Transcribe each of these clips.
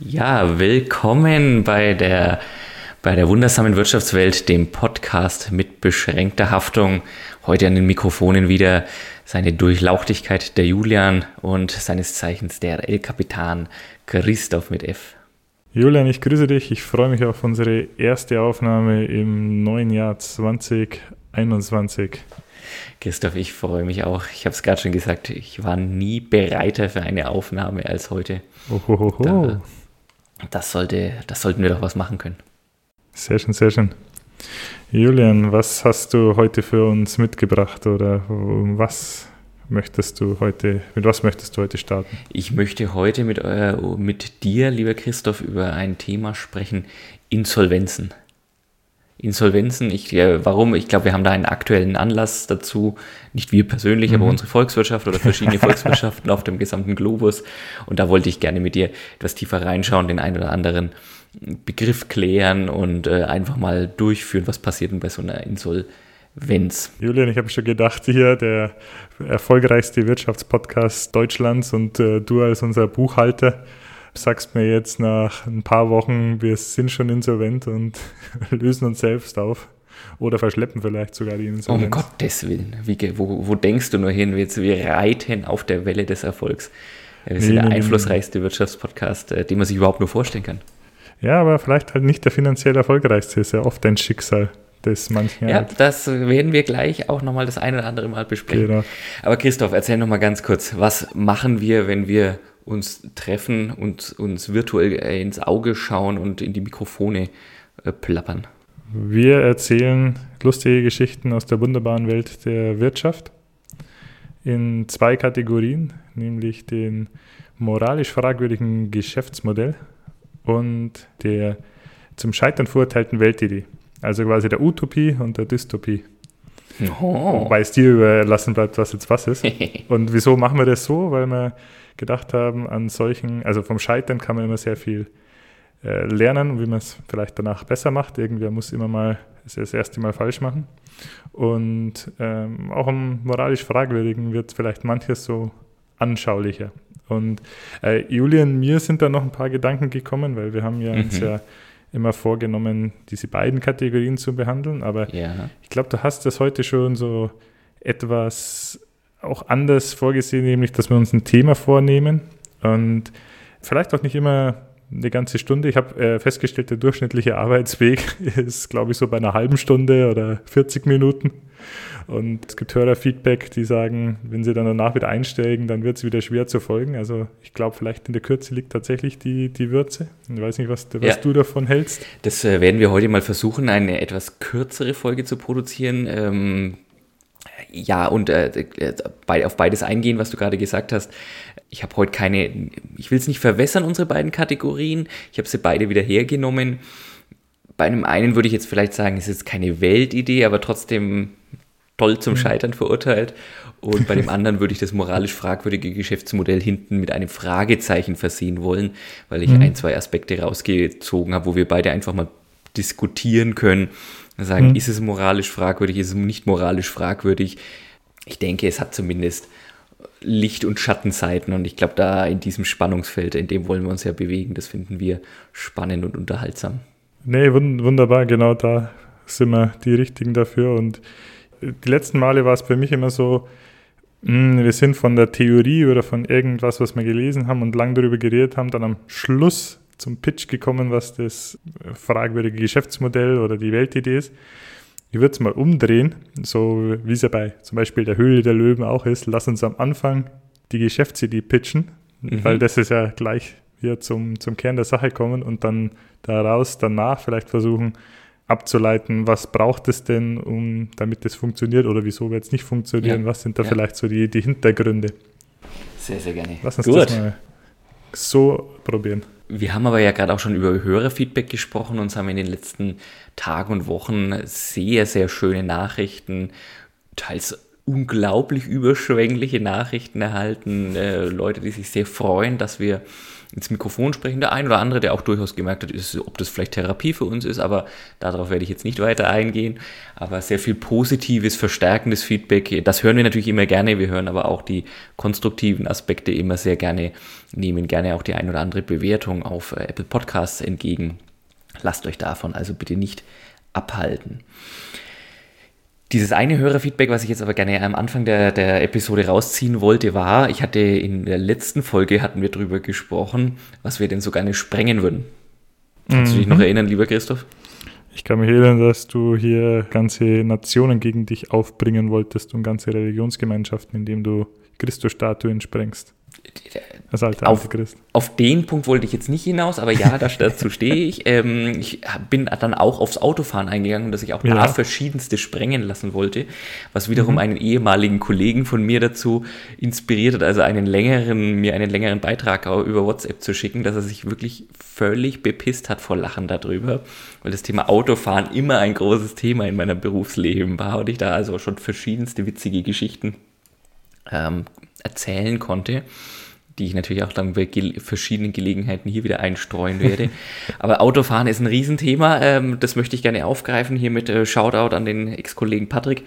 Ja, willkommen bei der, bei der wundersamen Wirtschaftswelt, dem Podcast mit beschränkter Haftung. Heute an den Mikrofonen wieder seine Durchlauchtigkeit der Julian und seines Zeichens der El-Kapitan Christoph mit F. Julian, ich grüße dich. Ich freue mich auf unsere erste Aufnahme im neuen Jahr 2021. Christoph, ich freue mich auch. Ich habe es gerade schon gesagt, ich war nie bereiter für eine Aufnahme als heute. Ohohoho. Da, das, sollte, das sollten wir doch was machen können. Sehr schön, sehr schön. Julian, was hast du heute für uns mitgebracht oder was möchtest du heute, mit was möchtest du heute starten? Ich möchte heute mit, äh, mit dir, lieber Christoph, über ein Thema sprechen, Insolvenzen. Insolvenzen, ich, äh, warum? Ich glaube, wir haben da einen aktuellen Anlass dazu. Nicht wir persönlich, mhm. aber unsere Volkswirtschaft oder verschiedene Volkswirtschaften auf dem gesamten Globus. Und da wollte ich gerne mit dir etwas tiefer reinschauen, den einen oder anderen Begriff klären und äh, einfach mal durchführen, was passiert denn bei so einer Insolvenz. Julian, ich habe schon gedacht, hier der erfolgreichste Wirtschaftspodcast Deutschlands und äh, du als unser Buchhalter sagst mir jetzt nach ein paar Wochen, wir sind schon insolvent und lösen uns selbst auf. Oder verschleppen vielleicht sogar die Insolvenz. Um Gottes Willen. Wie, wo, wo denkst du nur hin? Wir, wir reiten auf der Welle des Erfolgs. Wir sind nee, der nee, einflussreichste nee. Wirtschaftspodcast, äh, den man sich überhaupt nur vorstellen kann. Ja, aber vielleicht halt nicht der finanziell erfolgreichste. Ist ja oft ein Schicksal des manchen. Ja, halt. das werden wir gleich auch nochmal das eine oder andere Mal besprechen. Genau. Aber Christoph, erzähl nochmal ganz kurz, was machen wir, wenn wir uns treffen und uns virtuell ins Auge schauen und in die Mikrofone äh, plappern. Wir erzählen lustige Geschichten aus der wunderbaren Welt der Wirtschaft in zwei Kategorien, nämlich den moralisch fragwürdigen Geschäftsmodell und der zum Scheitern verurteilten Weltidee. Also quasi der Utopie und der Dystopie. Oh. Wobei es dir überlassen bleibt, was jetzt was ist. und wieso machen wir das so? Weil wir gedacht haben, an solchen, also vom Scheitern kann man immer sehr viel äh, lernen, wie man es vielleicht danach besser macht. Irgendwer muss immer mal das erste Mal falsch machen. Und ähm, auch am moralisch Fragwürdigen wird vielleicht manches so anschaulicher. Und äh, Julian, mir sind da noch ein paar Gedanken gekommen, weil wir haben ja mhm. uns ja immer vorgenommen, diese beiden Kategorien zu behandeln. Aber ja. ich glaube, du hast das heute schon so etwas auch anders vorgesehen, nämlich dass wir uns ein Thema vornehmen und vielleicht auch nicht immer eine ganze Stunde. Ich habe äh, festgestellt, der durchschnittliche Arbeitsweg ist, glaube ich, so bei einer halben Stunde oder 40 Minuten. Und es gibt Hörerfeedback, die sagen, wenn sie dann danach wieder einsteigen, dann wird es wieder schwer zu folgen. Also ich glaube, vielleicht in der Kürze liegt tatsächlich die, die Würze. Ich weiß nicht, was, was ja. du davon hältst. Das äh, werden wir heute mal versuchen, eine etwas kürzere Folge zu produzieren. Ähm, ja, und äh, äh, auf beides eingehen, was du gerade gesagt hast. Ich habe heute keine, ich will es nicht verwässern, unsere beiden Kategorien. Ich habe sie beide wieder hergenommen. Bei einem einen würde ich jetzt vielleicht sagen, es ist keine Weltidee, aber trotzdem toll zum mhm. Scheitern verurteilt. Und bei dem anderen würde ich das moralisch fragwürdige Geschäftsmodell hinten mit einem Fragezeichen versehen wollen, weil ich mhm. ein, zwei Aspekte rausgezogen habe, wo wir beide einfach mal diskutieren können Sagen, mhm. ist es moralisch fragwürdig, ist es nicht moralisch fragwürdig? Ich denke, es hat zumindest Licht- und Schattenseiten und ich glaube, da in diesem Spannungsfeld, in dem wollen wir uns ja bewegen, das finden wir spannend und unterhaltsam. Nee, wunderbar, genau da sind wir die Richtigen dafür und die letzten Male war es bei mich immer so, hm, wir sind von der Theorie oder von irgendwas, was wir gelesen haben und lang darüber geredet haben, dann am Schluss zum Pitch gekommen, was das fragwürdige Geschäftsmodell oder die Weltidee ist. Ich würde es mal umdrehen, so wie es ja bei zum Beispiel der Höhle der Löwen auch ist. Lass uns am Anfang die Geschäftsidee pitchen, mhm. weil das ist ja gleich hier zum, zum Kern der Sache kommen und dann daraus danach vielleicht versuchen abzuleiten, was braucht es denn, um damit das funktioniert oder wieso wird es nicht funktionieren, ja. was sind da ja. vielleicht so die, die Hintergründe. Sehr, sehr gerne. Lass uns Gut. das mal so probieren. Wir haben aber ja gerade auch schon über höhere Feedback gesprochen und haben in den letzten Tagen und Wochen sehr, sehr schöne Nachrichten, teils unglaublich überschwängliche Nachrichten erhalten, äh, Leute, die sich sehr freuen, dass wir ins Mikrofon sprechen. Der ein oder andere, der auch durchaus gemerkt hat, ist, ob das vielleicht Therapie für uns ist, aber darauf werde ich jetzt nicht weiter eingehen. Aber sehr viel positives, verstärkendes Feedback, das hören wir natürlich immer gerne. Wir hören aber auch die konstruktiven Aspekte immer sehr gerne, nehmen gerne auch die ein oder andere Bewertung auf äh, Apple Podcasts entgegen. Lasst euch davon also bitte nicht abhalten. Dieses eine Hörerfeedback, was ich jetzt aber gerne am Anfang der, der Episode rausziehen wollte, war, ich hatte in der letzten Folge hatten wir darüber gesprochen, was wir denn so gerne sprengen würden. Kannst mhm. du dich noch mhm. erinnern, lieber Christoph? Ich kann mich erinnern, dass du hier ganze Nationen gegen dich aufbringen wolltest und ganze Religionsgemeinschaften, indem du Christusstatuen sprengst. Das alte auf, Antichrist. Auf den Punkt wollte ich jetzt nicht hinaus, aber ja, dazu stehe ich. Ähm, ich bin dann auch aufs Autofahren eingegangen, dass ich auch ja. da verschiedenste sprengen lassen wollte, was wiederum mhm. einen ehemaligen Kollegen von mir dazu inspiriert hat, also einen längeren, mir einen längeren Beitrag über WhatsApp zu schicken, dass er sich wirklich völlig bepisst hat vor Lachen darüber, weil das Thema Autofahren immer ein großes Thema in meinem Berufsleben war und ich da also schon verschiedenste witzige Geschichten ähm, erzählen konnte, die ich natürlich auch dann bei ge verschiedenen Gelegenheiten hier wieder einstreuen werde. Aber Autofahren ist ein Riesenthema, ähm, das möchte ich gerne aufgreifen, hier mit äh, Shoutout an den Ex-Kollegen Patrick.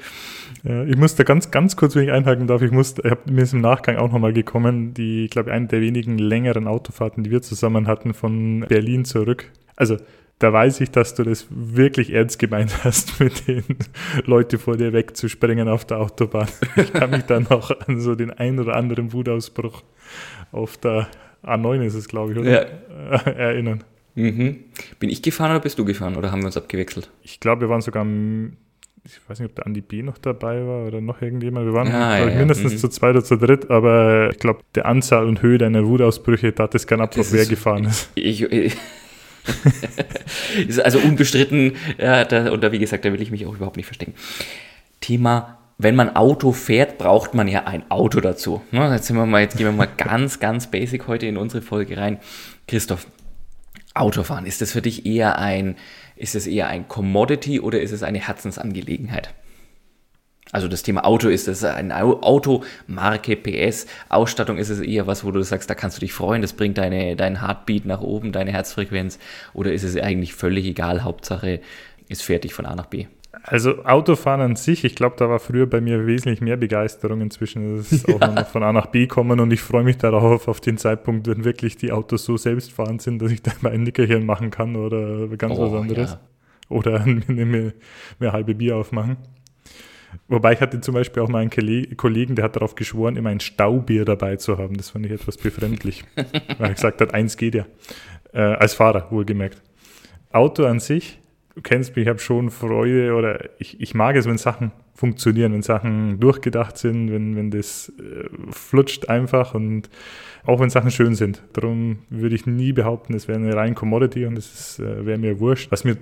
Ja, ich musste ganz, ganz kurz, wenn ich einhaken darf, ich musste, ich hab, mir ist im Nachgang auch nochmal gekommen, die, ich glaube, eine der wenigen längeren Autofahrten, die wir zusammen hatten, von Berlin zurück. Also da weiß ich, dass du das wirklich ernst gemeint hast, mit den Leuten vor dir wegzuspringen auf der Autobahn. Ich kann mich dann noch an so den ein oder anderen Wutausbruch auf der A9 ist es, glaube ich, oder? Ja. erinnern. Mhm. Bin ich gefahren oder bist du gefahren oder haben wir uns abgewechselt? Ich glaube, wir waren sogar, ich weiß nicht, ob der Andi B noch dabei war oder noch irgendjemand. Wir waren, ah, ja, ich, mindestens ja. zu zweit oder zu dritt, aber ich glaube, der Anzahl und Höhe deiner Wutausbrüche, da hat es kein Ablauf, wer gefahren ist. Ich, ich, ist also unbestritten, ja, da, und da, wie gesagt, da will ich mich auch überhaupt nicht verstecken. Thema, wenn man Auto fährt, braucht man ja ein Auto dazu. Ne, jetzt, mal, jetzt gehen wir mal ganz, ganz basic heute in unsere Folge rein. Christoph, Autofahren, ist das für dich eher ein, ist es eher ein Commodity oder ist es eine Herzensangelegenheit? Also das Thema Auto ist es ein Auto, Marke, PS, Ausstattung ist es eher was, wo du sagst, da kannst du dich freuen, das bringt deine, deinen Heartbeat nach oben, deine Herzfrequenz, oder ist es eigentlich völlig egal, Hauptsache ist fertig von A nach B? Also Autofahren an sich, ich glaube, da war früher bei mir wesentlich mehr Begeisterung. Inzwischen ist es auch ja. noch von A nach B kommen und ich freue mich darauf, auf den Zeitpunkt, wenn wirklich die Autos so selbstfahrend sind, dass ich da mal ein Nickerchen machen kann oder ganz oh, was anderes. Ja. Oder mir, mir, mir halbe Bier aufmachen. Wobei ich hatte zum Beispiel auch mal einen Kollegen, der hat darauf geschworen, immer ein Staubier dabei zu haben. Das fand ich etwas befremdlich. weil er gesagt hat, eins geht ja. Äh, als Fahrer, wohlgemerkt. Auto an sich, du kennst mich, ich habe schon Freude oder ich, ich mag es, wenn Sachen funktionieren, wenn Sachen durchgedacht sind, wenn, wenn das äh, flutscht einfach und auch wenn Sachen schön sind. Darum würde ich nie behaupten, es wäre eine rein Commodity und es äh, wäre mir wurscht. Was mir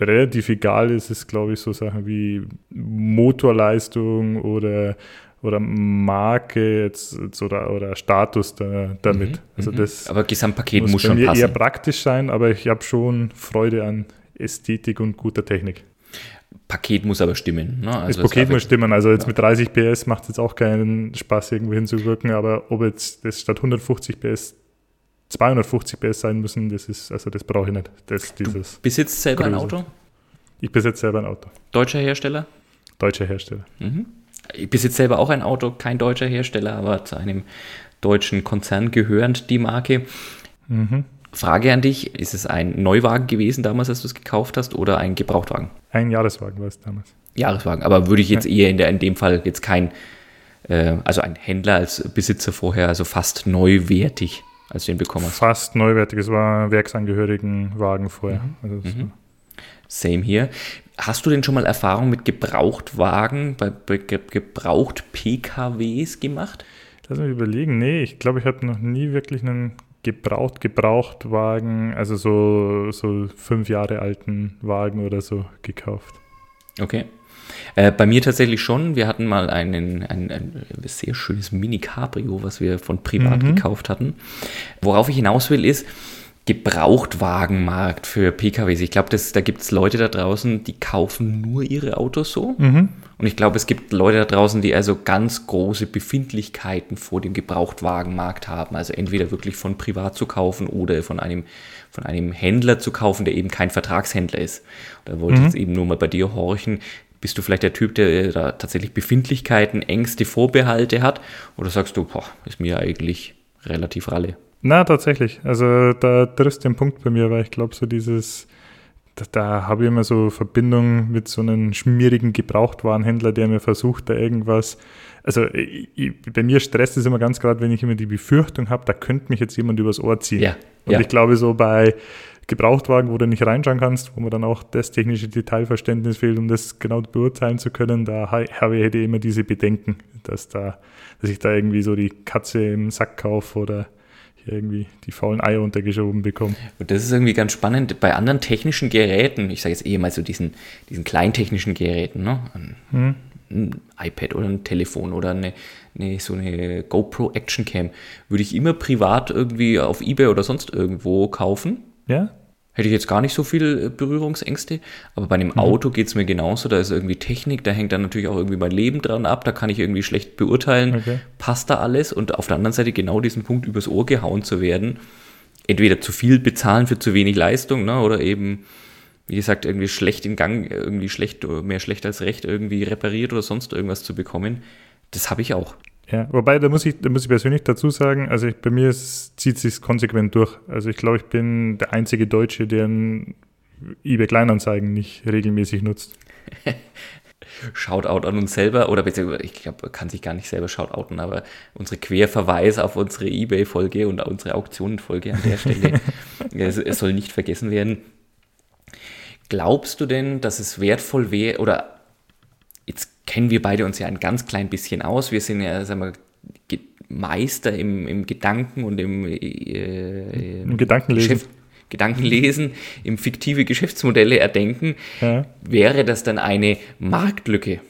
relativ egal ist, ist, glaube ich, so Sachen wie Motorleistung oder, oder Marke jetzt, jetzt oder, oder Status da, damit. Mhm, also mhm. das aber Gesamtpaket muss, muss schon passen. eher praktisch sein, aber ich habe schon Freude an Ästhetik und guter Technik. Paket muss aber stimmen. Ne? Also das Paket muss stimmen. Also jetzt ja. mit 30 PS macht es jetzt auch keinen Spaß, irgendwo hinzuwirken, aber ob jetzt das statt 150 PS 250 PS sein müssen, das ist, also das brauche ich nicht. Das, du besitzt selber Größe. ein Auto? Ich besitze selber ein Auto. Deutscher Hersteller? Deutscher Hersteller. Mhm. Ich besitze selber auch ein Auto, kein deutscher Hersteller, aber zu einem deutschen Konzern gehörend die Marke. Mhm. Frage an dich, ist es ein Neuwagen gewesen damals, als du es gekauft hast, oder ein Gebrauchtwagen? Ein Jahreswagen war es damals. Jahreswagen, aber würde ich jetzt eher in, der, in dem Fall jetzt kein, äh, also ein Händler als Besitzer vorher, also fast neuwertig als du ihn bekommen hast? Fast neuwertig. Es war Werksangehörigenwagen vorher. Mhm. Also mhm. Same hier. Hast du denn schon mal Erfahrung mit Gebrauchtwagen, bei, bei Gebraucht-PKWs gemacht? Lass mich überlegen. Nee, ich glaube, ich habe noch nie wirklich einen gebraucht Gebrauchtwagen, also so, so fünf Jahre alten Wagen oder so gekauft. Okay. Äh, bei mir tatsächlich schon. Wir hatten mal einen, ein, ein sehr schönes Mini-Cabrio, was wir von privat mhm. gekauft hatten. Worauf ich hinaus will, ist, Gebrauchtwagenmarkt für PKWs. Ich glaube, da gibt es Leute da draußen, die kaufen nur ihre Autos so. Mhm. Und ich glaube, es gibt Leute da draußen, die also ganz große Befindlichkeiten vor dem Gebrauchtwagenmarkt haben. Also entweder wirklich von privat zu kaufen oder von einem, von einem Händler zu kaufen, der eben kein Vertragshändler ist. Da wollte ich mhm. jetzt eben nur mal bei dir horchen. Bist du vielleicht der Typ, der da tatsächlich Befindlichkeiten, Ängste, Vorbehalte hat? Oder sagst du, boah, ist mir eigentlich relativ ralle? Na, tatsächlich. Also da triffst du den Punkt bei mir, weil ich glaube, so dieses da, da habe ich immer so Verbindung mit so einem schmierigen Gebrauchtwarenhändler, der mir versucht, da irgendwas. Also ich, bei mir stresst es immer ganz gerade, wenn ich immer die Befürchtung habe, da könnte mich jetzt jemand übers Ohr ziehen. Ja, Und ja. ich glaube, so bei Gebrauchtwagen, wo du nicht reinschauen kannst, wo man dann auch das technische Detailverständnis fehlt, um das genau beurteilen zu können, da habe ich immer diese Bedenken, dass da, dass ich da irgendwie so die Katze im Sack kaufe oder irgendwie die faulen Eier untergeschoben bekommen. Und das ist irgendwie ganz spannend. Bei anderen technischen Geräten, ich sage jetzt eh mal so diesen, diesen kleintechnischen Geräten, ne? Ein, hm. ein, iPad oder ein Telefon oder eine, eine, so eine GoPro Action Cam, würde ich immer privat irgendwie auf Ebay oder sonst irgendwo kaufen. Ja hätte ich jetzt gar nicht so viel äh, Berührungsängste. Aber bei einem mhm. Auto geht es mir genauso. Da ist irgendwie Technik, da hängt dann natürlich auch irgendwie mein Leben dran ab. Da kann ich irgendwie schlecht beurteilen, okay. passt da alles. Und auf der anderen Seite genau diesen Punkt übers Ohr gehauen zu werden. Entweder zu viel bezahlen für zu wenig Leistung ne, oder eben, wie gesagt, irgendwie schlecht in Gang, irgendwie schlecht, mehr schlecht als recht irgendwie repariert oder sonst irgendwas zu bekommen. Das habe ich auch. Ja, wobei, da muss ich, da muss ich persönlich dazu sagen, also ich, bei mir ist, zieht sich konsequent durch. Also ich glaube, ich bin der einzige Deutsche, der ein eBay Kleinanzeigen nicht regelmäßig nutzt. Shoutout an uns selber, oder beziehungsweise ich glaube, kann sich gar nicht selber shoutouten, aber unsere Querverweis auf unsere Ebay-Folge und unsere Auktionenfolge an der Stelle, es, es soll nicht vergessen werden. Glaubst du denn, dass es wertvoll wäre, oder kennen wir beide uns ja ein ganz klein bisschen aus. Wir sind ja, sagen wir, Meister im, im Gedanken und im, äh, Im Gedankenlesen. Geschäft, Gedankenlesen, im fiktive Geschäftsmodelle erdenken, ja. wäre das dann eine Marktlücke.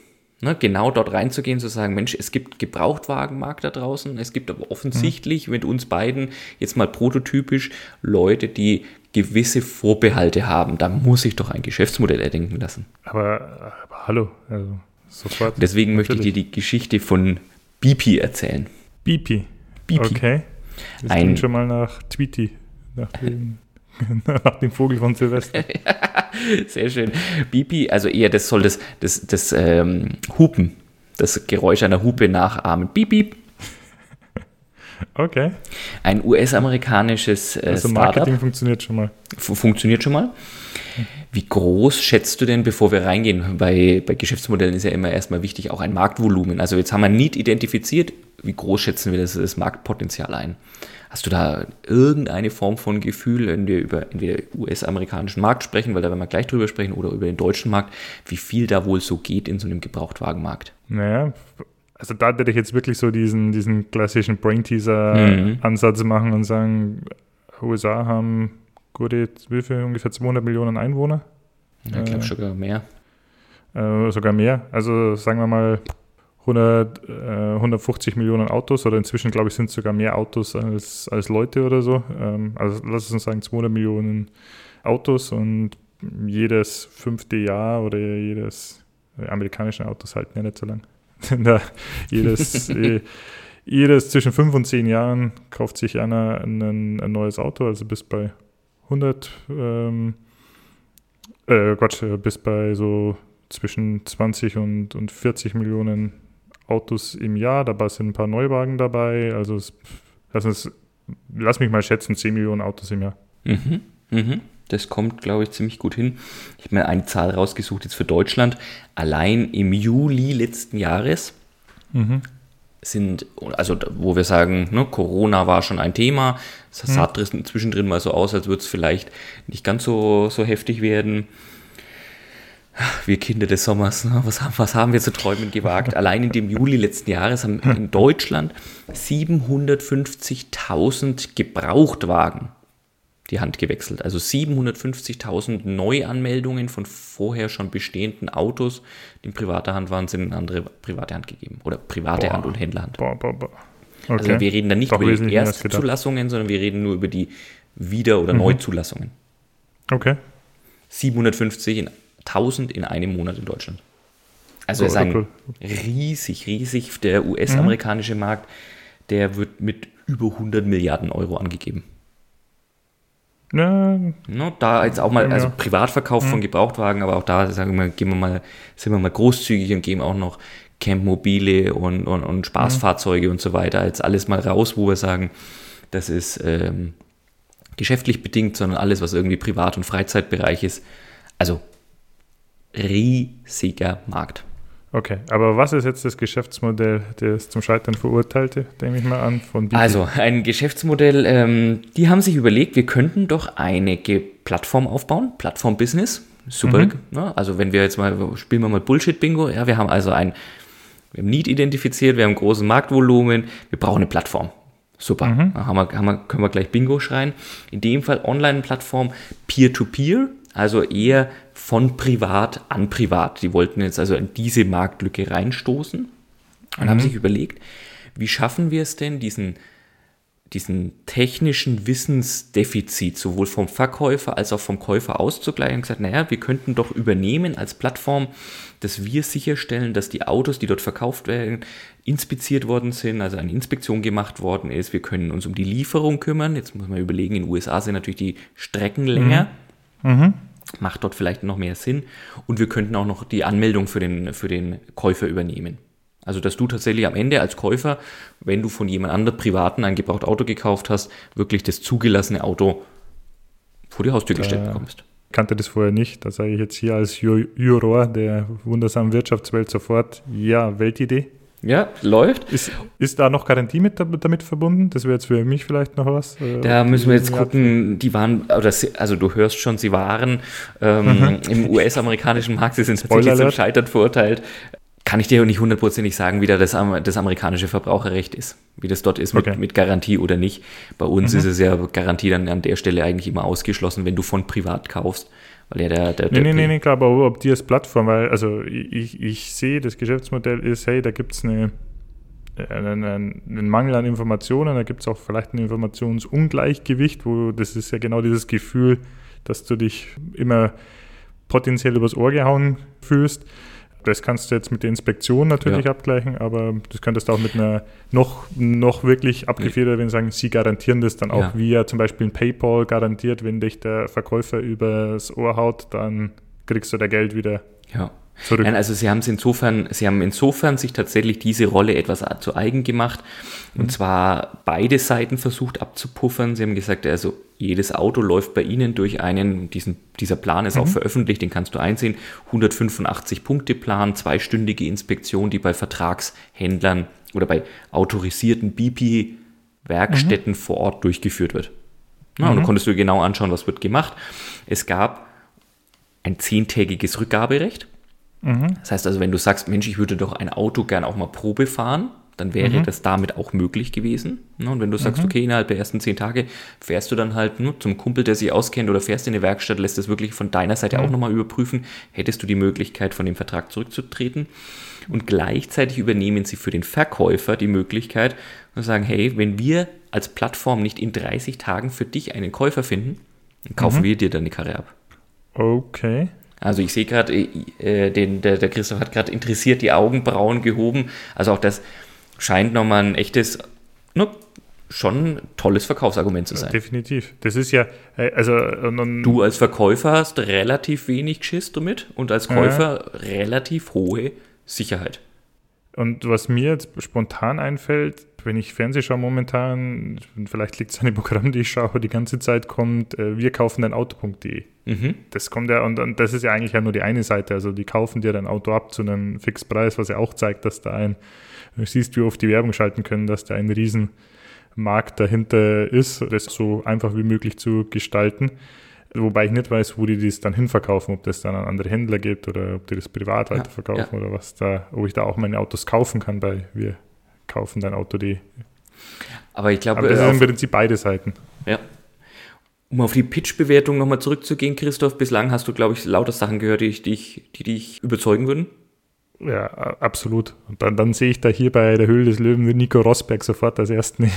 Ne, genau dort reinzugehen, zu sagen, Mensch, es gibt Gebrauchtwagenmarkt da draußen, es gibt aber offensichtlich mhm. mit uns beiden jetzt mal prototypisch Leute, die gewisse Vorbehalte haben. Da muss ich doch ein Geschäftsmodell erdenken lassen. Aber, aber hallo, also Sofort. Deswegen Natürlich. möchte ich dir die Geschichte von Bipi erzählen. Bipi. Bipi. Okay. Das Ein, klingt schon mal nach Tweety, nach dem, nach dem Vogel von Silvester. Sehr schön. Bipi, also eher das soll das, das, das ähm, Hupen, das Geräusch einer Hupe nachahmen. Biep, biep. Okay. Ein US-amerikanisches äh, also Marketing Startup. funktioniert schon mal. funktioniert schon mal. Wie groß schätzt du denn, bevor wir reingehen? Bei, bei Geschäftsmodellen ist ja immer erstmal wichtig auch ein Marktvolumen. Also jetzt haben wir Need identifiziert. Wie groß schätzen wir das, das Marktpotenzial ein? Hast du da irgendeine Form von Gefühl, wenn wir über entweder US-amerikanischen Markt sprechen, weil da werden wir gleich drüber sprechen, oder über den deutschen Markt, wie viel da wohl so geht in so einem Gebrauchtwagenmarkt? Naja, also da würde ich jetzt wirklich so diesen, diesen klassischen Brain-Teaser-Ansatz mhm. machen und sagen, USA haben gute, wie viel, ungefähr 200 Millionen Einwohner. Ja, ich glaube äh, sogar mehr. Äh, sogar mehr. Also sagen wir mal 100, äh, 150 Millionen Autos oder inzwischen glaube ich sind es sogar mehr Autos als, als Leute oder so. Ähm, also lass uns sagen 200 Millionen Autos und jedes fünfte Jahr oder jedes äh, amerikanische Autos halten ja nicht so lang. jedes, äh, jedes zwischen fünf und zehn Jahren kauft sich einer ein, ein neues Auto, also bis bei 100, ähm, äh, Quatsch, äh, bis bei so zwischen 20 und, und 40 Millionen Autos im Jahr. Dabei sind ein paar Neuwagen dabei. Also es, lass, uns, lass mich mal schätzen, 10 Millionen Autos im Jahr. Mhm, mhm. Das kommt, glaube ich, ziemlich gut hin. Ich habe mir eine Zahl rausgesucht jetzt für Deutschland. Allein im Juli letzten Jahres mhm sind, also wo wir sagen, ne, Corona war schon ein Thema, es sah hm. zwischendrin mal so aus, als würde es vielleicht nicht ganz so, so heftig werden. Wir Kinder des Sommers, ne, was, was haben wir zu träumen gewagt? Allein in dem Juli letzten Jahres haben in Deutschland 750.000 Gebrauchtwagen die Hand gewechselt. Also 750.000 Neuanmeldungen von vorher schon bestehenden Autos, die in privater Hand waren, sind in andere private Hand gegeben. Oder private boah, Hand und Händlerhand. Boah, boah, boah. Also okay. Also wir reden da nicht Doch, über die Erstzulassungen, sondern wir reden nur über die Wieder- oder mhm. Neuzulassungen. Okay. 750.000 in einem Monat in Deutschland. Also es ist ein riesig, riesig, der US-amerikanische mhm. Markt, der wird mit über 100 Milliarden Euro angegeben. Ja. No, da jetzt auch mal, also Privatverkauf mhm. von Gebrauchtwagen, aber auch da sagen wir, gehen wir mal, sind wir mal großzügig und geben auch noch Campmobile und, und, und Spaßfahrzeuge mhm. und so weiter, jetzt alles mal raus, wo wir sagen, das ist ähm, geschäftlich bedingt, sondern alles, was irgendwie Privat- und Freizeitbereich ist. Also riesiger Markt. Okay, aber was ist jetzt das Geschäftsmodell, das zum Scheitern verurteilte, nehme ich mal an, von BP? Also ein Geschäftsmodell, ähm, die haben sich überlegt, wir könnten doch eine Plattform aufbauen, Plattform-Business. Super. Mhm. Ne? Also wenn wir jetzt mal, spielen wir mal Bullshit-Bingo, ja, wir haben also ein wir haben Need identifiziert, wir haben großes Marktvolumen, wir brauchen eine Plattform. Super. Mhm. Haben wir, haben wir, können wir gleich Bingo schreien. In dem Fall Online-Plattform Peer-to-Peer, also eher von privat an privat. Die wollten jetzt also in diese Marktlücke reinstoßen und mhm. haben sich überlegt, wie schaffen wir es denn, diesen diesen technischen Wissensdefizit sowohl vom Verkäufer als auch vom Käufer auszugleichen und gesagt, naja, wir könnten doch übernehmen als Plattform, dass wir sicherstellen, dass die Autos, die dort verkauft werden, inspiziert worden sind, also eine Inspektion gemacht worden ist. Wir können uns um die Lieferung kümmern. Jetzt muss man überlegen, in den USA sind natürlich die Strecken länger. Mhm. Mhm. Macht dort vielleicht noch mehr Sinn. Und wir könnten auch noch die Anmeldung für den, für den Käufer übernehmen. Also, dass du tatsächlich am Ende als Käufer, wenn du von jemand anderem privaten ein gebrauchtes Auto gekauft hast, wirklich das zugelassene Auto vor die Haustür gestellt äh, bekommst. Kannte das vorher nicht. Da sage ich jetzt hier als Juror der wundersamen Wirtschaftswelt sofort, ja, Weltidee. Ja, läuft. Ist, ist da noch Garantie mit, damit verbunden? Das wäre jetzt für mich vielleicht noch was. Äh, da müssen wir jetzt gucken, die waren, oder, also du hörst schon, sie waren ähm, mhm. im US-amerikanischen Markt, sie sind tatsächlich zum Scheitern verurteilt kann ich dir nicht hundertprozentig sagen, wie da das, das amerikanische Verbraucherrecht ist, wie das dort ist mit, okay. mit Garantie oder nicht. Bei uns mhm. ist es ja Garantie dann an der Stelle eigentlich immer ausgeschlossen, wenn du von privat kaufst. Weil ja der, der, nee, nee, nee, nee, klar, aber ob die als Plattform, weil, also ich, ich sehe, das Geschäftsmodell ist, hey, da gibt es eine, einen, einen, Mangel an Informationen, da gibt es auch vielleicht ein Informationsungleichgewicht, wo das ist ja genau dieses Gefühl, dass du dich immer potenziell übers Ohr gehauen fühlst. Das kannst du jetzt mit der Inspektion natürlich ja. abgleichen, aber das könntest du auch mit einer noch, noch wirklich abgefedert, wenn sie sagen, sie garantieren das dann auch, ja. wie ja zum Beispiel ein PayPal garantiert, wenn dich der Verkäufer übers Ohr haut, dann kriegst du da Geld wieder. Ja. Zurück. Nein, also sie haben es insofern, sie haben insofern sich tatsächlich diese Rolle etwas zu eigen gemacht und mhm. zwar beide Seiten versucht abzupuffern. Sie haben gesagt, also jedes Auto läuft bei Ihnen durch einen, diesen, dieser Plan ist mhm. auch veröffentlicht, den kannst du einsehen, 185 Punkte Plan, zweistündige Inspektion, die bei Vertragshändlern oder bei autorisierten BP-Werkstätten mhm. vor Ort durchgeführt wird. Na, und du mhm. konntest du genau anschauen, was wird gemacht. Es gab ein zehntägiges Rückgaberecht. Mhm. Das heißt also, wenn du sagst, Mensch, ich würde doch ein Auto gern auch mal Probe fahren, dann wäre mhm. das damit auch möglich gewesen. Ne? Und wenn du sagst, mhm. okay, innerhalb der ersten zehn Tage fährst du dann halt nur zum Kumpel, der sich auskennt oder fährst in eine Werkstatt, lässt das wirklich von deiner Seite mhm. auch nochmal überprüfen, hättest du die Möglichkeit, von dem Vertrag zurückzutreten. Und gleichzeitig übernehmen sie für den Verkäufer die Möglichkeit und sagen, hey, wenn wir als Plattform nicht in 30 Tagen für dich einen Käufer finden, dann kaufen mhm. wir dir deine Karre ab. Okay. Also ich sehe gerade, äh, den, der, der Christoph hat gerade interessiert die Augenbrauen gehoben. Also auch das scheint nochmal ein echtes, ne, schon tolles Verkaufsargument zu sein. definitiv. Das ist ja, äh, also. du als Verkäufer hast relativ wenig Schiss damit und als Käufer ja. relativ hohe Sicherheit. Und was mir jetzt spontan einfällt, wenn ich Fernseh schaue momentan, vielleicht liegt es an dem Programm, die ich schaue, die ganze Zeit kommt, äh, wir kaufen dein Auto.de. Mhm. Das kommt ja, und, und, das ist ja eigentlich ja nur die eine Seite. Also die kaufen dir dein Auto ab zu einem Fixpreis, was ja auch zeigt, dass da ein, du siehst, wie oft die Werbung schalten können, dass da ein Riesenmarkt dahinter ist, das so einfach wie möglich zu gestalten. Wobei ich nicht weiß, wo die das dann hinverkaufen, ob das dann an andere Händler geht oder ob die das privat weiterverkaufen ja, ja. oder was da, ob ich da auch meine Autos kaufen kann bei wir kaufen dein Auto.de. Aber ich glaube, Aber das ist im Prinzip beide Seiten. Ja. Um auf die Pitch-Bewertung nochmal zurückzugehen, Christoph, bislang hast du, glaube ich, lauter Sachen gehört, die, dich, die dich überzeugen würden. Ja, absolut. Und dann, dann sehe ich da hier bei der Höhle des Löwen Nico Rosberg sofort als ersten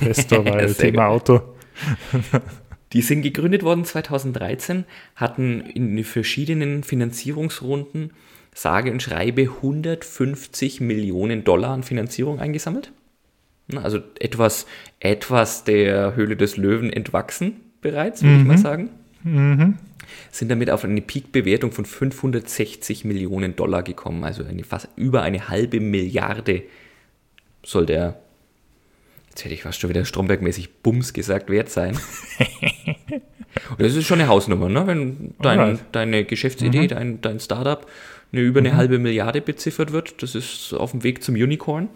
Investor, weil Thema gut. Auto. Die sind gegründet worden 2013, hatten in verschiedenen Finanzierungsrunden sage und schreibe 150 Millionen Dollar an Finanzierung eingesammelt. Also etwas, etwas der Höhle des Löwen entwachsen bereits, würde mhm. ich mal sagen. Mhm. Sind damit auf eine Peak-Bewertung von 560 Millionen Dollar gekommen. Also eine, fast über eine halbe Milliarde soll der, jetzt hätte ich fast schon wieder Stromberg-mäßig Bums gesagt, wert sein. Und das ist schon eine Hausnummer, ne? wenn dein, deine Geschäftsidee, mhm. dein, dein Startup eine, über eine mhm. halbe Milliarde beziffert wird. Das ist auf dem Weg zum Unicorn.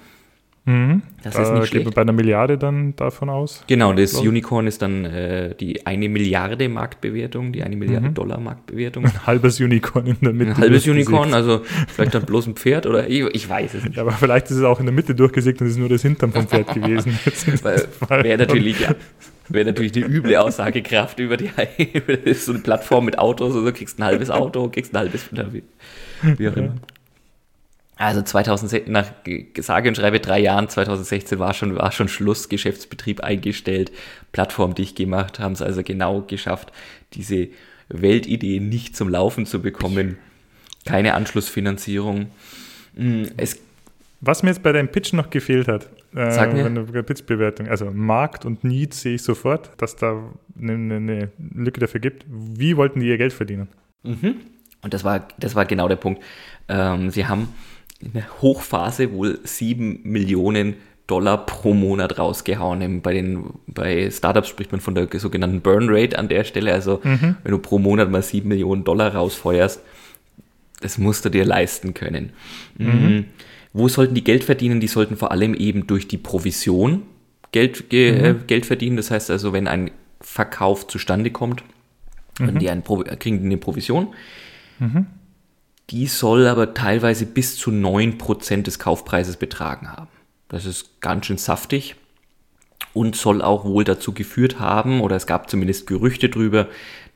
Mhm. Das da ist nicht schlecht. bei einer Milliarde dann davon aus. Genau, das so. Unicorn ist dann äh, die eine Milliarde Marktbewertung, die eine Milliarde mhm. Dollar Marktbewertung. Ein halbes Unicorn in der Mitte. Ein halbes Unicorn, also vielleicht dann bloß ein Pferd oder ich, ich weiß es nicht. Ja, aber vielleicht ist es auch in der Mitte durchgesägt und es ist nur das Hintern vom Pferd gewesen. Wäre natürlich, ja, wäre natürlich eine üble Aussagekraft über die über so eine Plattform mit Autos, also kriegst ein halbes Auto, kriegst ein halbes, wie auch immer. Also 2006, nach sage und schreibe drei Jahren, 2016 war schon, war schon Schluss, Geschäftsbetrieb eingestellt, Plattform dicht gemacht, haben es also genau geschafft, diese Weltidee nicht zum Laufen zu bekommen. Keine Anschlussfinanzierung. Hm, es Was mir jetzt bei deinem Pitch noch gefehlt hat, äh, Sag mir. Eine Pitchbewertung, also Markt und Need sehe ich sofort, dass da eine, eine Lücke dafür gibt. Wie wollten die ihr Geld verdienen? Mhm. Und das war, das war genau der Punkt. Ähm, sie haben in der Hochphase wohl 7 Millionen Dollar pro Monat rausgehauen. Bei, den, bei Startups spricht man von der sogenannten Burn Rate an der Stelle. Also mhm. wenn du pro Monat mal 7 Millionen Dollar rausfeuerst, das musst du dir leisten können. Mhm. Mhm. Wo sollten die Geld verdienen? Die sollten vor allem eben durch die Provision Geld, ge, äh, mhm. Geld verdienen. Das heißt also, wenn ein Verkauf zustande kommt, mhm. die einen, kriegen die eine Provision. Mhm. Die soll aber teilweise bis zu 9% des Kaufpreises betragen haben. Das ist ganz schön saftig und soll auch wohl dazu geführt haben, oder es gab zumindest Gerüchte drüber,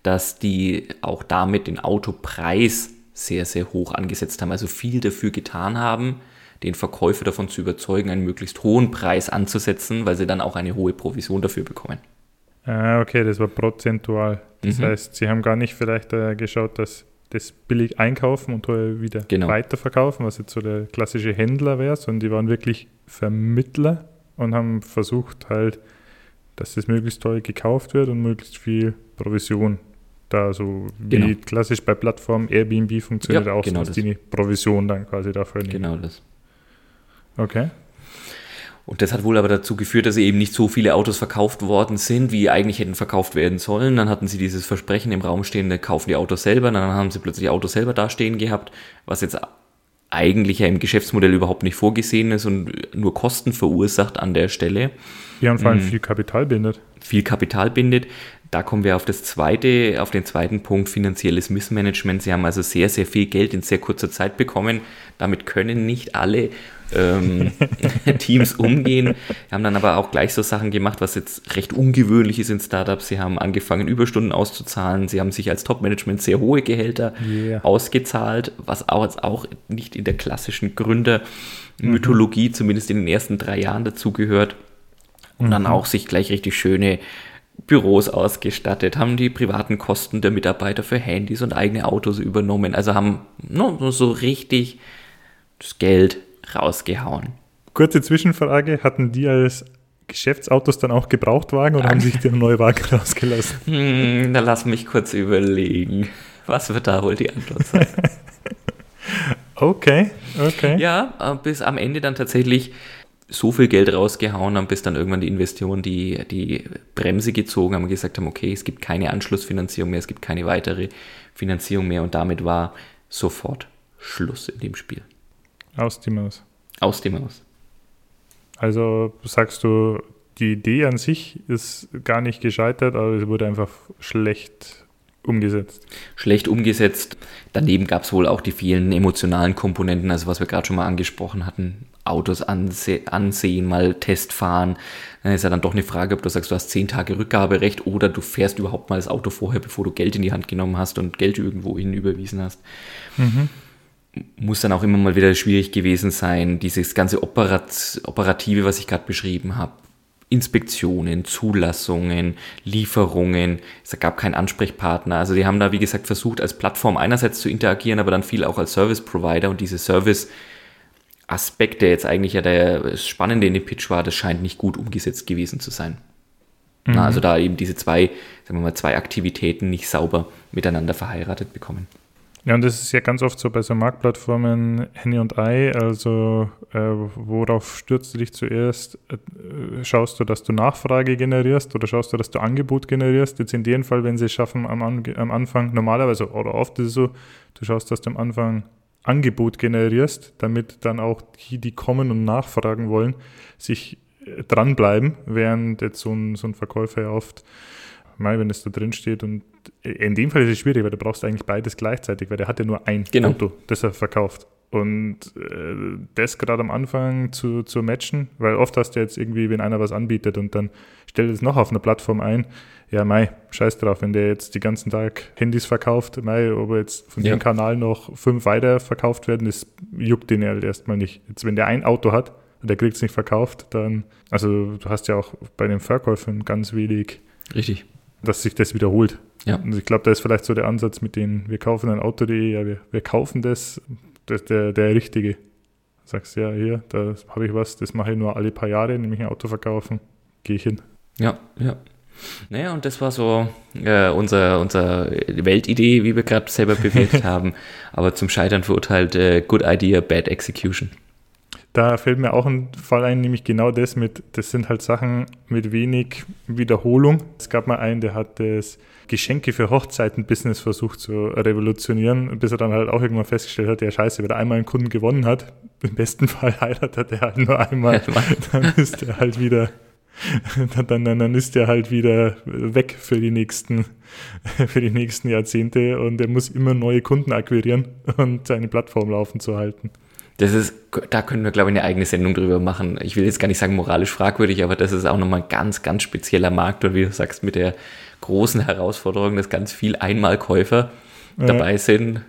dass die auch damit den Autopreis sehr, sehr hoch angesetzt haben, also viel dafür getan haben, den Verkäufer davon zu überzeugen, einen möglichst hohen Preis anzusetzen, weil sie dann auch eine hohe Provision dafür bekommen. Ah, okay, das war prozentual. Das mhm. heißt, sie haben gar nicht vielleicht äh, geschaut, dass das billig einkaufen und teuer wieder genau. weiterverkaufen, was jetzt so der klassische Händler wäre, sondern die waren wirklich Vermittler und haben versucht halt, dass das möglichst teuer gekauft wird und möglichst viel Provision da so genau. wie klassisch bei Plattformen Airbnb funktioniert ja, auch genau dass das. die Provision dann quasi dafür nehmen. Genau das. Okay. Und das hat wohl aber dazu geführt, dass eben nicht so viele Autos verkauft worden sind, wie eigentlich hätten verkauft werden sollen. Dann hatten sie dieses Versprechen im Raum stehen, da kaufen die Autos selber. Dann haben sie plötzlich Autos selber dastehen gehabt, was jetzt eigentlich ja im Geschäftsmodell überhaupt nicht vorgesehen ist und nur Kosten verursacht an der Stelle. Ja, und vor allem mhm. viel Kapital bindet. Viel Kapital bindet. Da kommen wir auf das zweite, auf den zweiten Punkt, finanzielles Missmanagement. Sie haben also sehr, sehr viel Geld in sehr kurzer Zeit bekommen. Damit können nicht alle ähm, Teams umgehen. Wir haben dann aber auch gleich so Sachen gemacht, was jetzt recht ungewöhnlich ist in Startups. Sie haben angefangen, Überstunden auszuzahlen. Sie haben sich als Top-Management sehr hohe Gehälter yeah. ausgezahlt, was auch jetzt auch nicht in der klassischen Gründermythologie, mhm. zumindest in den ersten drei Jahren dazugehört. Und mhm. dann auch sich gleich richtig schöne Büros ausgestattet, haben die privaten Kosten der Mitarbeiter für Handys und eigene Autos übernommen. Also haben no, so richtig das Geld rausgehauen. Kurze Zwischenfrage, hatten die als Geschäftsautos dann auch Gebrauchtwagen oder haben sich die neue Wagen rausgelassen? Hm, da lass mich kurz überlegen. Was wird da wohl die Antwort sein? okay, okay. Ja, äh, bis am Ende dann tatsächlich so viel Geld rausgehauen haben, bis dann irgendwann die Investoren die, die Bremse gezogen haben und gesagt haben, okay, es gibt keine Anschlussfinanzierung mehr, es gibt keine weitere Finanzierung mehr und damit war sofort Schluss in dem Spiel. Aus die Maus. Aus die Maus. Also sagst du, die Idee an sich ist gar nicht gescheitert, aber es wurde einfach schlecht umgesetzt. Schlecht umgesetzt. Daneben gab es wohl auch die vielen emotionalen Komponenten, also was wir gerade schon mal angesprochen hatten. Autos anse ansehen, mal Test fahren. Dann ist ja dann doch eine Frage, ob du sagst, du hast zehn Tage Rückgaberecht oder du fährst überhaupt mal das Auto vorher, bevor du Geld in die Hand genommen hast und Geld irgendwo hin überwiesen hast. Mhm muss dann auch immer mal wieder schwierig gewesen sein, dieses ganze Operat Operative, was ich gerade beschrieben habe, Inspektionen, Zulassungen, Lieferungen. Es gab keinen Ansprechpartner. Also die haben da, wie gesagt, versucht, als Plattform einerseits zu interagieren, aber dann viel auch als Service Provider und diese Service Aspekt, der jetzt eigentlich ja der Spannende in dem Pitch war, das scheint nicht gut umgesetzt gewesen zu sein. Mhm. Na, also da eben diese zwei, sagen wir mal, zwei Aktivitäten nicht sauber miteinander verheiratet bekommen. Ja, und das ist ja ganz oft so bei so Marktplattformen Henny und Ei. Also, äh, worauf stürzt du dich zuerst? Äh, schaust du, dass du Nachfrage generierst oder schaust du, dass du Angebot generierst? Jetzt in dem Fall, wenn sie es schaffen, am, am Anfang, normalerweise oder oft ist es so, du schaust, dass du am Anfang Angebot generierst, damit dann auch die, die kommen und nachfragen wollen, sich äh, dranbleiben, während jetzt so ein, so ein Verkäufer ja oft, mal, wenn es da drin steht und in dem Fall ist es schwierig, weil du brauchst eigentlich beides gleichzeitig, weil der hat ja nur ein genau. Auto, das er verkauft. Und äh, das gerade am Anfang zu, zu matchen, weil oft hast du jetzt irgendwie, wenn einer was anbietet und dann stellt es noch auf einer Plattform ein, ja, mei, scheiß drauf, wenn der jetzt die ganzen Tag Handys verkauft, mei, ob jetzt von ja. dem Kanal noch fünf weiter verkauft werden, das juckt den halt erstmal nicht. Jetzt, wenn der ein Auto hat und der kriegt es nicht verkauft, dann, also du hast ja auch bei den Verkäufen ganz wenig. Richtig. Dass sich das wiederholt. Ja. Und ich glaube, da ist vielleicht so der Ansatz mit denen, wir kaufen ein Auto.de, ja, wir, wir kaufen das, das der, der richtige. Du sagst, ja, hier, da habe ich was, das mache ich nur alle paar Jahre, nämlich ein Auto verkaufen, gehe ich hin. Ja, ja. Naja, und das war so äh, unser, unser Weltidee, wie wir gerade selber bewegt haben. Aber zum Scheitern verurteilt, äh, good idea, bad execution. Da fällt mir auch ein Fall ein, nämlich genau das mit, das sind halt Sachen mit wenig Wiederholung. Es gab mal einen, der hat das Geschenke für Hochzeiten-Business versucht zu revolutionieren, bis er dann halt auch irgendwann festgestellt hat, ja scheiße, wenn er einmal einen Kunden gewonnen hat, im besten Fall heiratet er halt nur einmal, dann ist er halt wieder dann, dann, dann ist er halt wieder weg für die nächsten, für die nächsten Jahrzehnte und er muss immer neue Kunden akquirieren und seine Plattform laufen zu halten. Das ist, da können wir, glaube ich, eine eigene Sendung drüber machen. Ich will jetzt gar nicht sagen moralisch fragwürdig, aber das ist auch nochmal ein ganz, ganz spezieller Markt und wie du sagst, mit der großen Herausforderung, dass ganz viel Einmalkäufer ja. dabei sind.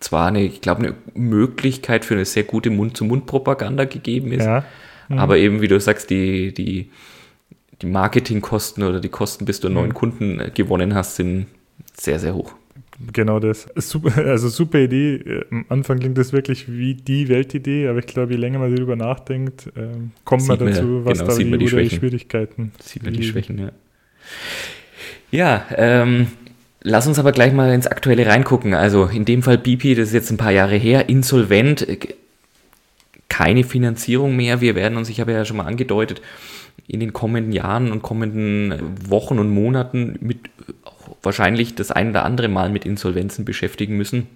Zwar eine, ich glaube, eine Möglichkeit für eine sehr gute Mund-zu-Mund-Propaganda gegeben ist, ja. mhm. aber eben, wie du sagst, die, die, die Marketingkosten oder die Kosten, bis du einen neuen mhm. Kunden gewonnen hast, sind sehr, sehr hoch. Genau das. Super, also super Idee. Am Anfang klingt das wirklich wie die Weltidee, aber ich glaube, je länger man darüber nachdenkt, ähm, kommt man dazu, man, was genau, da die, die, die Schwierigkeiten. Sieht man die Schwächen, ja. Ja, ähm, lass uns aber gleich mal ins Aktuelle reingucken. Also in dem Fall BP, das ist jetzt ein paar Jahre her, insolvent, keine Finanzierung mehr. Wir werden uns, ich habe ja schon mal angedeutet, in den kommenden Jahren und kommenden Wochen und Monaten mit wahrscheinlich das ein oder andere Mal mit Insolvenzen beschäftigen müssen.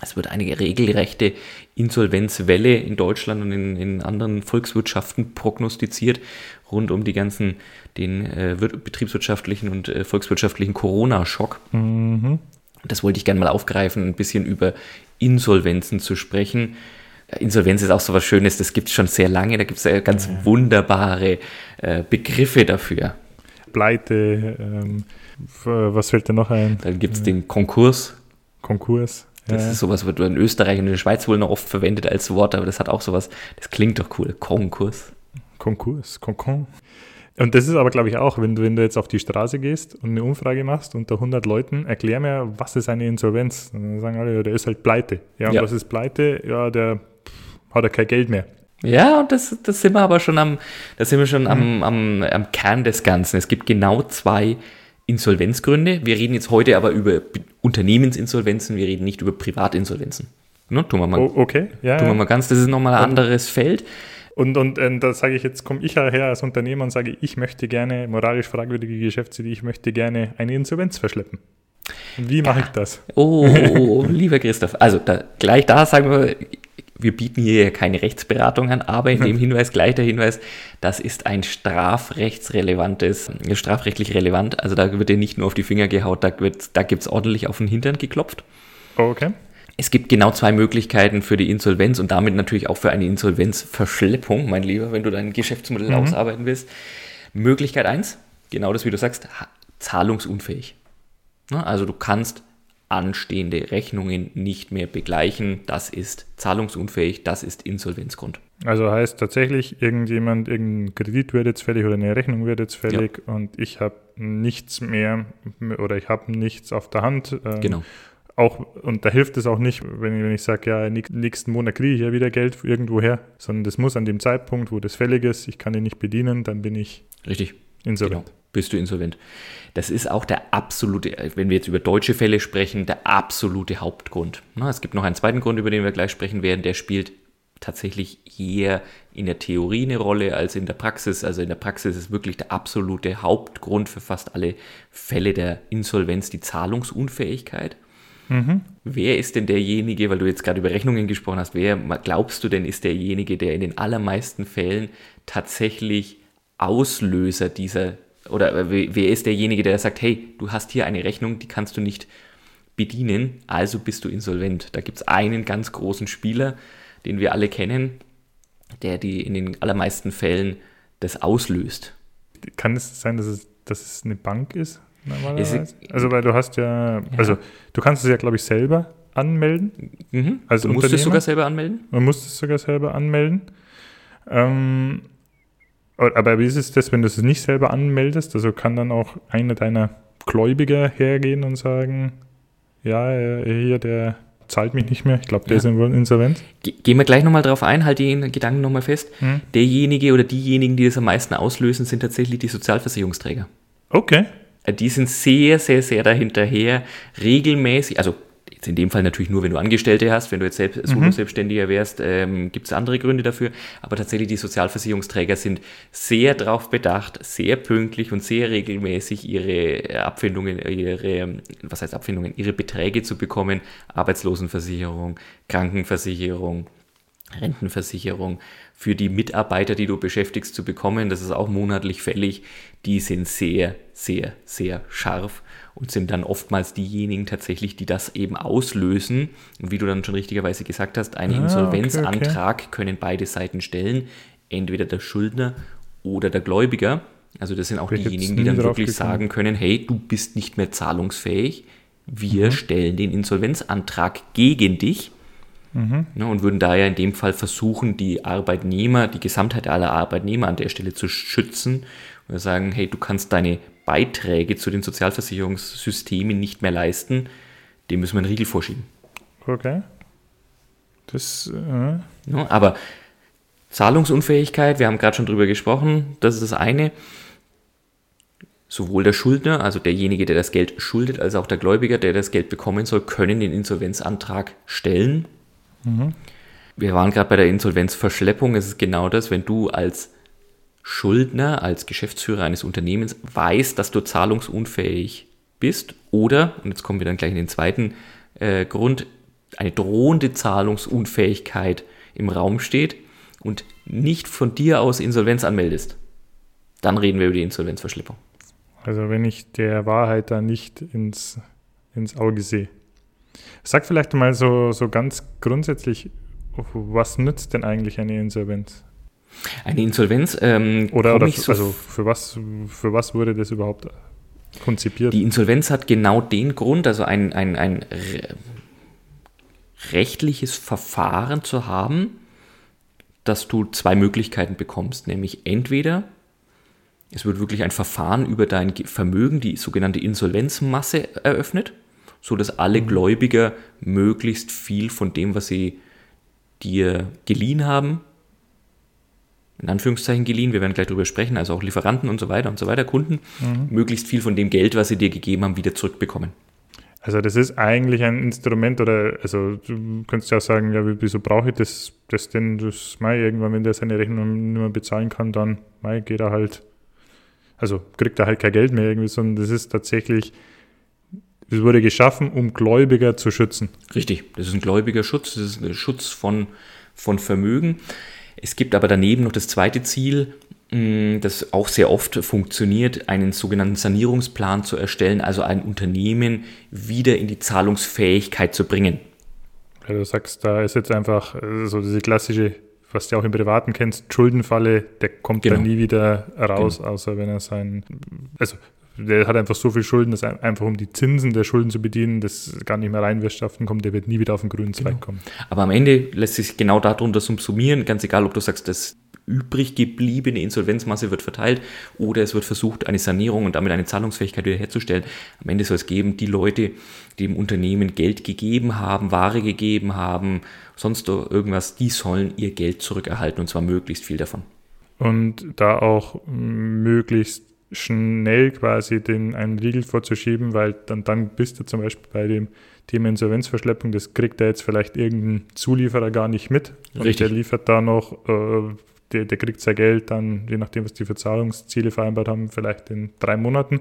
Es wird eine regelrechte Insolvenzwelle in Deutschland und in, in anderen Volkswirtschaften prognostiziert, rund um die ganzen, den äh, betriebswirtschaftlichen und äh, volkswirtschaftlichen Corona-Schock. Mhm. Das wollte ich gerne mal aufgreifen, ein bisschen über Insolvenzen zu sprechen. Insolvenz ist auch so was Schönes, das gibt es schon sehr lange, da gibt es ja ganz ja. wunderbare äh, Begriffe dafür. Pleite, ähm, was fällt dir noch ein? Dann gibt es den Konkurs. Konkurs. Das ja. ist sowas, was du in Österreich und in der Schweiz wohl noch oft verwendet als Wort, aber das hat auch sowas, das klingt doch cool. Konkurs. Konkurs, Konkon. Und das ist aber, glaube ich, auch, wenn du, wenn du jetzt auf die Straße gehst und eine Umfrage machst unter 100 Leuten, erklär mir, was ist eine Insolvenz? Und dann sagen alle, ja, der ist halt pleite. Ja, und ja. was ist pleite? Ja, der hat er kein Geld mehr. Ja, und das, das sind wir aber schon am, da sind wir schon mhm. am, am, am Kern des Ganzen. Es gibt genau zwei Insolvenzgründe. Wir reden jetzt heute aber über Unternehmensinsolvenzen, wir reden nicht über Privatinsolvenzen. Ne, tun wir mal, oh, okay. ja, tun wir mal ganz, das ist nochmal ein anderes Feld. Und, und, und da sage ich jetzt, komme ich her als Unternehmer und sage, ich möchte gerne moralisch fragwürdige Geschäftsidee, ich möchte gerne eine Insolvenz verschleppen. Wie mache ich das? Oh, oh, oh, lieber Christoph, also da, gleich da sagen wir, wir bieten hier keine Rechtsberatung an, aber in dem Hinweis gleich der Hinweis, das ist ein strafrechtsrelevantes, strafrechtlich relevant. Also da wird dir nicht nur auf die Finger gehaut, da, da gibt es ordentlich auf den Hintern geklopft. Okay. Es gibt genau zwei Möglichkeiten für die Insolvenz und damit natürlich auch für eine Insolvenzverschleppung, mein Lieber, wenn du dein Geschäftsmodell mhm. ausarbeiten willst. Möglichkeit eins, genau das, wie du sagst, zahlungsunfähig. Also du kannst anstehende Rechnungen nicht mehr begleichen. Das ist zahlungsunfähig, das ist Insolvenzgrund. Also heißt tatsächlich, irgendjemand, irgendein Kredit wird jetzt fällig oder eine Rechnung wird jetzt fällig ja. und ich habe nichts mehr oder ich habe nichts auf der Hand. Ähm, genau. Auch, und da hilft es auch nicht, wenn ich, wenn ich sage, ja, nächsten Monat kriege ich ja wieder Geld irgendwo her, sondern das muss an dem Zeitpunkt, wo das fällig ist, ich kann ihn nicht bedienen, dann bin ich Richtig. insolvent. Genau. Bist du insolvent. Das ist auch der absolute, wenn wir jetzt über deutsche Fälle sprechen, der absolute Hauptgrund. es gibt noch einen zweiten Grund, über den wir gleich sprechen werden, der spielt tatsächlich eher in der Theorie eine Rolle als in der Praxis. Also in der Praxis ist wirklich der absolute Hauptgrund für fast alle Fälle der Insolvenz die Zahlungsunfähigkeit. Mhm. Wer ist denn derjenige, weil du jetzt gerade über Rechnungen gesprochen hast, wer glaubst du denn ist derjenige, der in den allermeisten Fällen tatsächlich Auslöser dieser, oder wer ist derjenige, der sagt, hey, du hast hier eine Rechnung, die kannst du nicht bedienen, also bist du insolvent. Da gibt es einen ganz großen Spieler, den wir alle kennen, der die in den allermeisten Fällen das auslöst. Kann es sein, dass es, dass es eine Bank ist? Normalerweise? also, weil du hast ja, ja. also du kannst es ja, glaube ich, selber anmelden. Mhm. Also du musst es sogar selber anmelden? Man muss es sogar selber anmelden. Ähm, aber wie ist es das, wenn du es nicht selber anmeldest? Also kann dann auch einer deiner Gläubiger hergehen und sagen, ja, hier der zahlt mich nicht mehr. Ich glaube, der ja. ist insolvent. Gehen wir gleich nochmal drauf ein, halt den Gedanken nochmal fest. Hm. Derjenige oder diejenigen, die das am meisten auslösen, sind tatsächlich die Sozialversicherungsträger. Okay. Äh, die sind sehr, sehr, sehr dahinterher, regelmäßig, also Jetzt in dem Fall natürlich nur, wenn du Angestellte hast, wenn du jetzt selbst, mhm. Solo-Selbstständiger wärst, ähm, gibt es andere Gründe dafür. Aber tatsächlich die Sozialversicherungsträger sind sehr darauf bedacht, sehr pünktlich und sehr regelmäßig ihre Abfindungen, ihre, was heißt Abfindungen, ihre Beträge zu bekommen. Arbeitslosenversicherung, Krankenversicherung, Rentenversicherung für die Mitarbeiter, die du beschäftigst, zu bekommen. Das ist auch monatlich fällig. Die sind sehr, sehr, sehr scharf und sind dann oftmals diejenigen tatsächlich, die das eben auslösen. Und wie du dann schon richtigerweise gesagt hast, einen ah, Insolvenzantrag okay, okay. können beide Seiten stellen, entweder der Schuldner oder der Gläubiger. Also das sind auch ich diejenigen, die dann wirklich sagen können, hey, du bist nicht mehr zahlungsfähig, wir mhm. stellen den Insolvenzantrag gegen dich. Mhm. Ne, und würden daher in dem Fall versuchen, die Arbeitnehmer, die Gesamtheit aller Arbeitnehmer an der Stelle zu schützen und sagen, hey, du kannst deine Beiträge zu den Sozialversicherungssystemen nicht mehr leisten, dem müssen wir einen Riegel vorschieben. Okay. Das, äh. ja, aber Zahlungsunfähigkeit, wir haben gerade schon drüber gesprochen, das ist das eine. Sowohl der Schuldner, also derjenige, der das Geld schuldet, als auch der Gläubiger, der das Geld bekommen soll, können den Insolvenzantrag stellen. Mhm. Wir waren gerade bei der Insolvenzverschleppung. Es ist genau das, wenn du als Schuldner, als Geschäftsführer eines Unternehmens weiß, dass du zahlungsunfähig bist oder, und jetzt kommen wir dann gleich in den zweiten äh, Grund, eine drohende Zahlungsunfähigkeit im Raum steht und nicht von dir aus Insolvenz anmeldest, dann reden wir über die Insolvenzverschleppung. Also wenn ich der Wahrheit da nicht ins, ins Auge sehe. Sag vielleicht mal so, so ganz grundsätzlich, was nützt denn eigentlich eine Insolvenz? Eine Insolvenz. Ähm, oder oder so also für was, für was wurde das überhaupt konzipiert? Die Insolvenz hat genau den Grund, also ein, ein, ein rechtliches Verfahren zu haben, dass du zwei Möglichkeiten bekommst, nämlich entweder es wird wirklich ein Verfahren über dein Vermögen, die sogenannte Insolvenzmasse, eröffnet, sodass alle mhm. Gläubiger möglichst viel von dem, was sie dir geliehen haben, in Anführungszeichen geliehen, wir werden gleich darüber sprechen, also auch Lieferanten und so weiter und so weiter, Kunden, mhm. möglichst viel von dem Geld, was sie dir gegeben haben, wieder zurückbekommen. Also das ist eigentlich ein Instrument oder, also du könntest ja auch sagen, ja, wieso brauche ich das, das denn, das Mai, irgendwann, wenn der seine Rechnung nicht mehr bezahlen kann, dann Mai, geht er halt, also kriegt er halt kein Geld mehr irgendwie, sondern das ist tatsächlich, es wurde geschaffen, um Gläubiger zu schützen. Richtig, das ist ein gläubiger Schutz, das ist ein Schutz von, von Vermögen. Es gibt aber daneben noch das zweite Ziel, mm, das auch sehr oft funktioniert, einen sogenannten Sanierungsplan zu erstellen, also ein Unternehmen wieder in die Zahlungsfähigkeit zu bringen. Ja, du sagst, da ist jetzt einfach äh, so diese klassische, was du auch im Privaten kennst, Schuldenfalle, der kommt genau. dann nie wieder raus, genau. außer wenn er sein, also der hat einfach so viel Schulden, dass einfach um die Zinsen der Schulden zu bedienen, das gar nicht mehr reinwirtschaften kommt, der wird nie wieder auf den grünen Zweig genau. kommen. Aber am Ende lässt sich genau darunter subsumieren, ganz egal, ob du sagst, das übrig gebliebene Insolvenzmasse wird verteilt oder es wird versucht, eine Sanierung und damit eine Zahlungsfähigkeit wiederherzustellen. Am Ende soll es geben, die Leute, die dem Unternehmen Geld gegeben haben, Ware gegeben haben, sonst irgendwas, die sollen ihr Geld zurückerhalten und zwar möglichst viel davon. Und da auch möglichst schnell quasi den einen Riegel vorzuschieben, weil dann, dann bist du zum Beispiel bei dem Thema Insolvenzverschleppung, das kriegt er jetzt vielleicht irgendein Zulieferer gar nicht mit. Und Richtig. der liefert da noch äh, der, der kriegt sein Geld dann, je nachdem, was die für Zahlungsziele vereinbart haben, vielleicht in drei Monaten.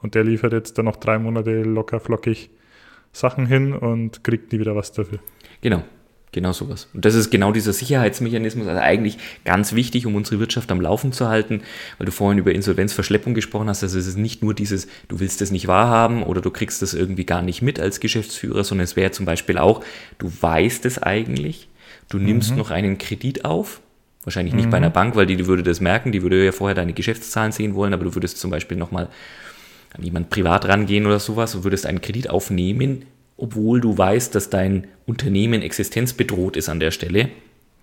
Und der liefert jetzt dann noch drei Monate locker flockig Sachen hin und kriegt nie wieder was dafür. Genau. Genau sowas. Und das ist genau dieser Sicherheitsmechanismus, also eigentlich ganz wichtig, um unsere Wirtschaft am Laufen zu halten, weil du vorhin über Insolvenzverschleppung gesprochen hast. Also es ist nicht nur dieses, du willst es nicht wahrhaben oder du kriegst das irgendwie gar nicht mit als Geschäftsführer, sondern es wäre zum Beispiel auch, du weißt es eigentlich, du nimmst mhm. noch einen Kredit auf, Wahrscheinlich nicht mhm. bei einer Bank, weil die, die würde das merken, die würde ja vorher deine Geschäftszahlen sehen wollen, aber du würdest zum Beispiel nochmal an jemand privat rangehen oder sowas und würdest einen Kredit aufnehmen, obwohl du weißt, dass dein Unternehmen existenzbedroht ist an der Stelle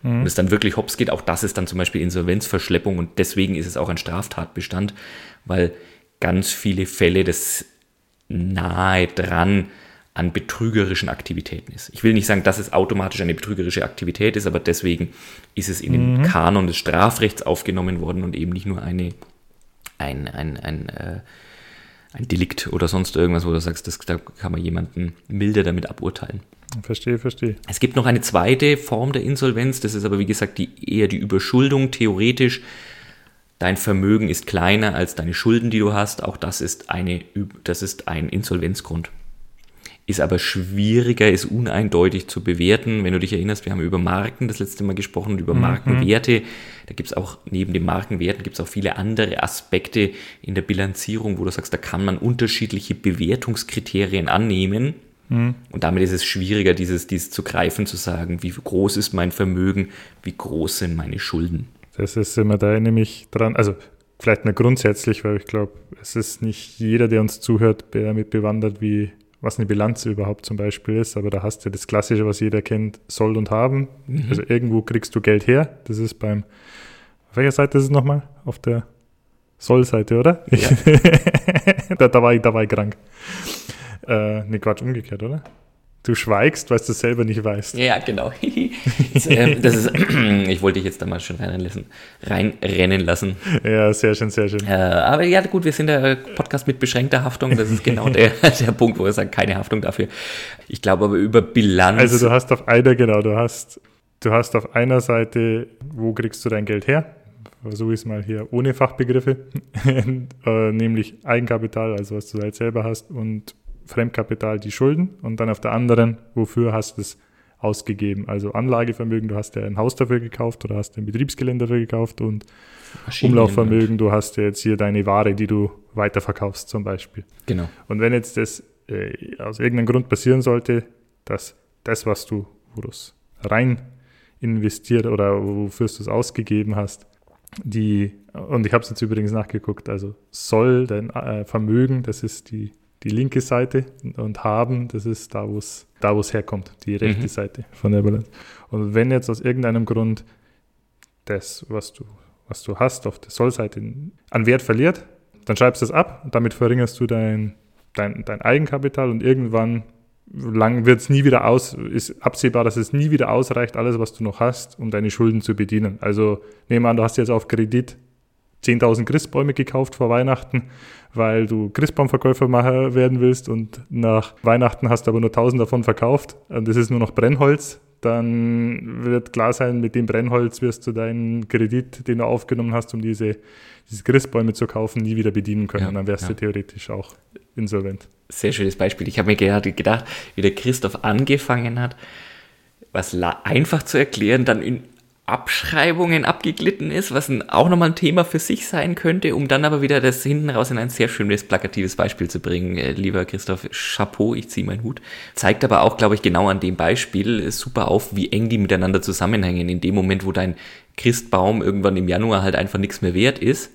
mhm. und es dann wirklich hops geht. Auch das ist dann zum Beispiel Insolvenzverschleppung und deswegen ist es auch ein Straftatbestand, weil ganz viele Fälle das nahe dran an betrügerischen Aktivitäten ist. Ich will nicht sagen, dass es automatisch eine betrügerische Aktivität ist, aber deswegen ist es in den mhm. Kanon des Strafrechts aufgenommen worden und eben nicht nur eine, ein, ein, ein, äh, ein Delikt oder sonst irgendwas, wo du sagst, das, da kann man jemanden milder damit aburteilen. Verstehe, verstehe. Es gibt noch eine zweite Form der Insolvenz, das ist aber wie gesagt die, eher die Überschuldung. Theoretisch, dein Vermögen ist kleiner als deine Schulden, die du hast. Auch das ist, eine, das ist ein Insolvenzgrund ist aber schwieriger, ist uneindeutig zu bewerten. Wenn du dich erinnerst, wir haben über Marken das letzte Mal gesprochen, über mhm. Markenwerte. Da gibt es auch neben den Markenwerten gibt es auch viele andere Aspekte in der Bilanzierung, wo du sagst, da kann man unterschiedliche Bewertungskriterien annehmen. Mhm. Und damit ist es schwieriger, dieses, dieses zu greifen, zu sagen, wie groß ist mein Vermögen, wie groß sind meine Schulden. Das ist immer da nämlich dran, also vielleicht nicht grundsätzlich, weil ich glaube, es ist nicht jeder, der uns zuhört, damit bewandert, wie was eine Bilanz überhaupt zum Beispiel ist, aber da hast du das Klassische, was jeder kennt, soll und haben. Mhm. Also irgendwo kriegst du Geld her. Das ist beim, auf welcher Seite ist es nochmal? Auf der Soll-Seite, oder? Ja. da, da, war ich, da war ich krank. Äh, ne, Quatsch, umgekehrt, oder? Du schweigst, weil du es selber nicht weißt. Ja, genau. das, äh, das ist, ich wollte dich jetzt da mal schon reinrennen lassen. Reinrennen lassen. Ja, sehr schön, sehr schön. Äh, aber ja, gut, wir sind der Podcast mit beschränkter Haftung. Das ist genau der, der Punkt, wo wir sagen, keine Haftung dafür. Ich glaube aber über Bilanz. Also du hast auf einer, genau, du hast, du hast auf einer Seite, wo kriegst du dein Geld her? Versuche ich es mal hier ohne Fachbegriffe, äh, nämlich Eigenkapital, also was du halt selber hast und Fremdkapital die Schulden und dann auf der anderen, wofür hast du es ausgegeben? Also Anlagevermögen, du hast ja ein Haus dafür gekauft oder hast ein Betriebsgelände dafür gekauft und Umlaufvermögen, du hast ja jetzt hier deine Ware, die du weiterverkaufst zum Beispiel. Genau. Und wenn jetzt das äh, aus irgendeinem Grund passieren sollte, dass das, was du, wo du es rein investiert oder wofür du es ausgegeben hast, die, und ich habe es jetzt übrigens nachgeguckt, also soll dein äh, Vermögen, das ist die die linke Seite und haben, das ist da, wo es da, wo's herkommt, die rechte mhm. Seite von der Balance. Und wenn jetzt aus irgendeinem Grund das, was du, was du hast auf der Sollseite an Wert verliert, dann schreibst du es ab und damit verringerst du dein, dein, dein Eigenkapital und irgendwann lang wird es nie wieder aus, ist absehbar, dass es nie wieder ausreicht, alles, was du noch hast, um deine Schulden zu bedienen. Also nehmen wir an, du hast jetzt auf Kredit 10.000 Christbäume gekauft vor Weihnachten weil du Christbaumverkäufer werden willst und nach Weihnachten hast du aber nur 1000 davon verkauft und es ist nur noch Brennholz, dann wird klar sein, mit dem Brennholz wirst du deinen Kredit, den du aufgenommen hast, um diese, diese Christbäume zu kaufen, nie wieder bedienen können. Ja, dann wärst ja. du theoretisch auch insolvent. Sehr schönes Beispiel. Ich habe mir gerade gedacht, wie der Christoph angefangen hat, was einfach zu erklären, dann in Abschreibungen abgeglitten ist, was ein, auch nochmal ein Thema für sich sein könnte, um dann aber wieder das hinten raus in ein sehr schönes, plakatives Beispiel zu bringen. Äh, lieber Christoph, Chapeau, ich ziehe meinen Hut. Zeigt aber auch, glaube ich, genau an dem Beispiel äh, super auf, wie eng die miteinander zusammenhängen. In dem Moment, wo dein Christbaum irgendwann im Januar halt einfach nichts mehr wert ist,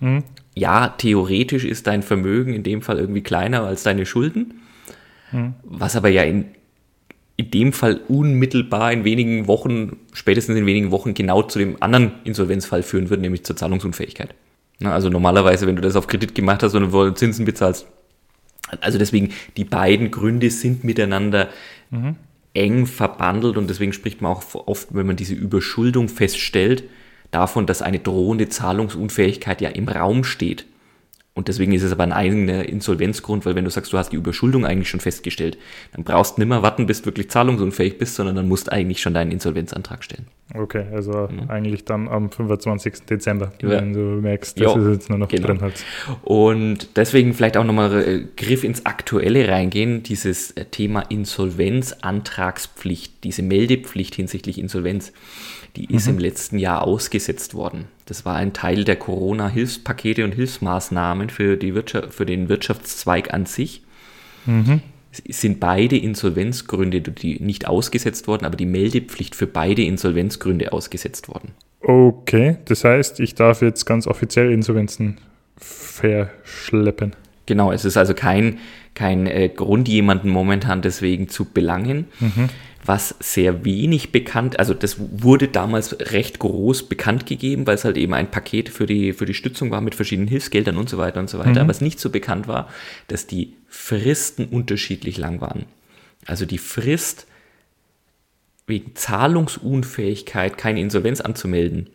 mhm. ja, theoretisch ist dein Vermögen in dem Fall irgendwie kleiner als deine Schulden, hm. was aber ja in, in dem Fall unmittelbar in wenigen Wochen, spätestens in wenigen Wochen genau zu dem anderen Insolvenzfall führen würde, nämlich zur Zahlungsunfähigkeit. Also normalerweise, wenn du das auf Kredit gemacht hast und du Zinsen bezahlst, also deswegen, die beiden Gründe sind miteinander mhm. eng verbandelt und deswegen spricht man auch oft, wenn man diese Überschuldung feststellt, davon, dass eine drohende Zahlungsunfähigkeit ja im Raum steht. Und deswegen ist es aber ein eigener Insolvenzgrund, weil wenn du sagst, du hast die Überschuldung eigentlich schon festgestellt, dann brauchst du nicht mehr warten, bis du wirklich zahlungsunfähig bist, sondern dann musst du eigentlich schon deinen Insolvenzantrag stellen. Okay, also mhm. eigentlich dann am 25. Dezember, ja. wenn du merkst, das jo. ist jetzt nur noch genau. drin halt. Und deswegen vielleicht auch nochmal äh, Griff ins Aktuelle reingehen, dieses äh, Thema Insolvenzantragspflicht, diese Meldepflicht hinsichtlich Insolvenz die ist mhm. im letzten Jahr ausgesetzt worden. Das war ein Teil der Corona-Hilfspakete und Hilfsmaßnahmen für, die Wirtschaft, für den Wirtschaftszweig an sich. Mhm. Es sind beide Insolvenzgründe die nicht ausgesetzt worden, aber die Meldepflicht für beide Insolvenzgründe ausgesetzt worden. Okay, das heißt, ich darf jetzt ganz offiziell Insolvenzen verschleppen. Genau, es ist also kein, kein äh, Grund, jemanden momentan deswegen zu belangen. Mhm was sehr wenig bekannt, also das wurde damals recht groß bekannt gegeben, weil es halt eben ein Paket für die, für die Stützung war mit verschiedenen Hilfsgeldern und so weiter und so weiter. Mhm. Aber es nicht so bekannt war, dass die Fristen unterschiedlich lang waren. Also die Frist wegen Zahlungsunfähigkeit keine Insolvenz anzumelden,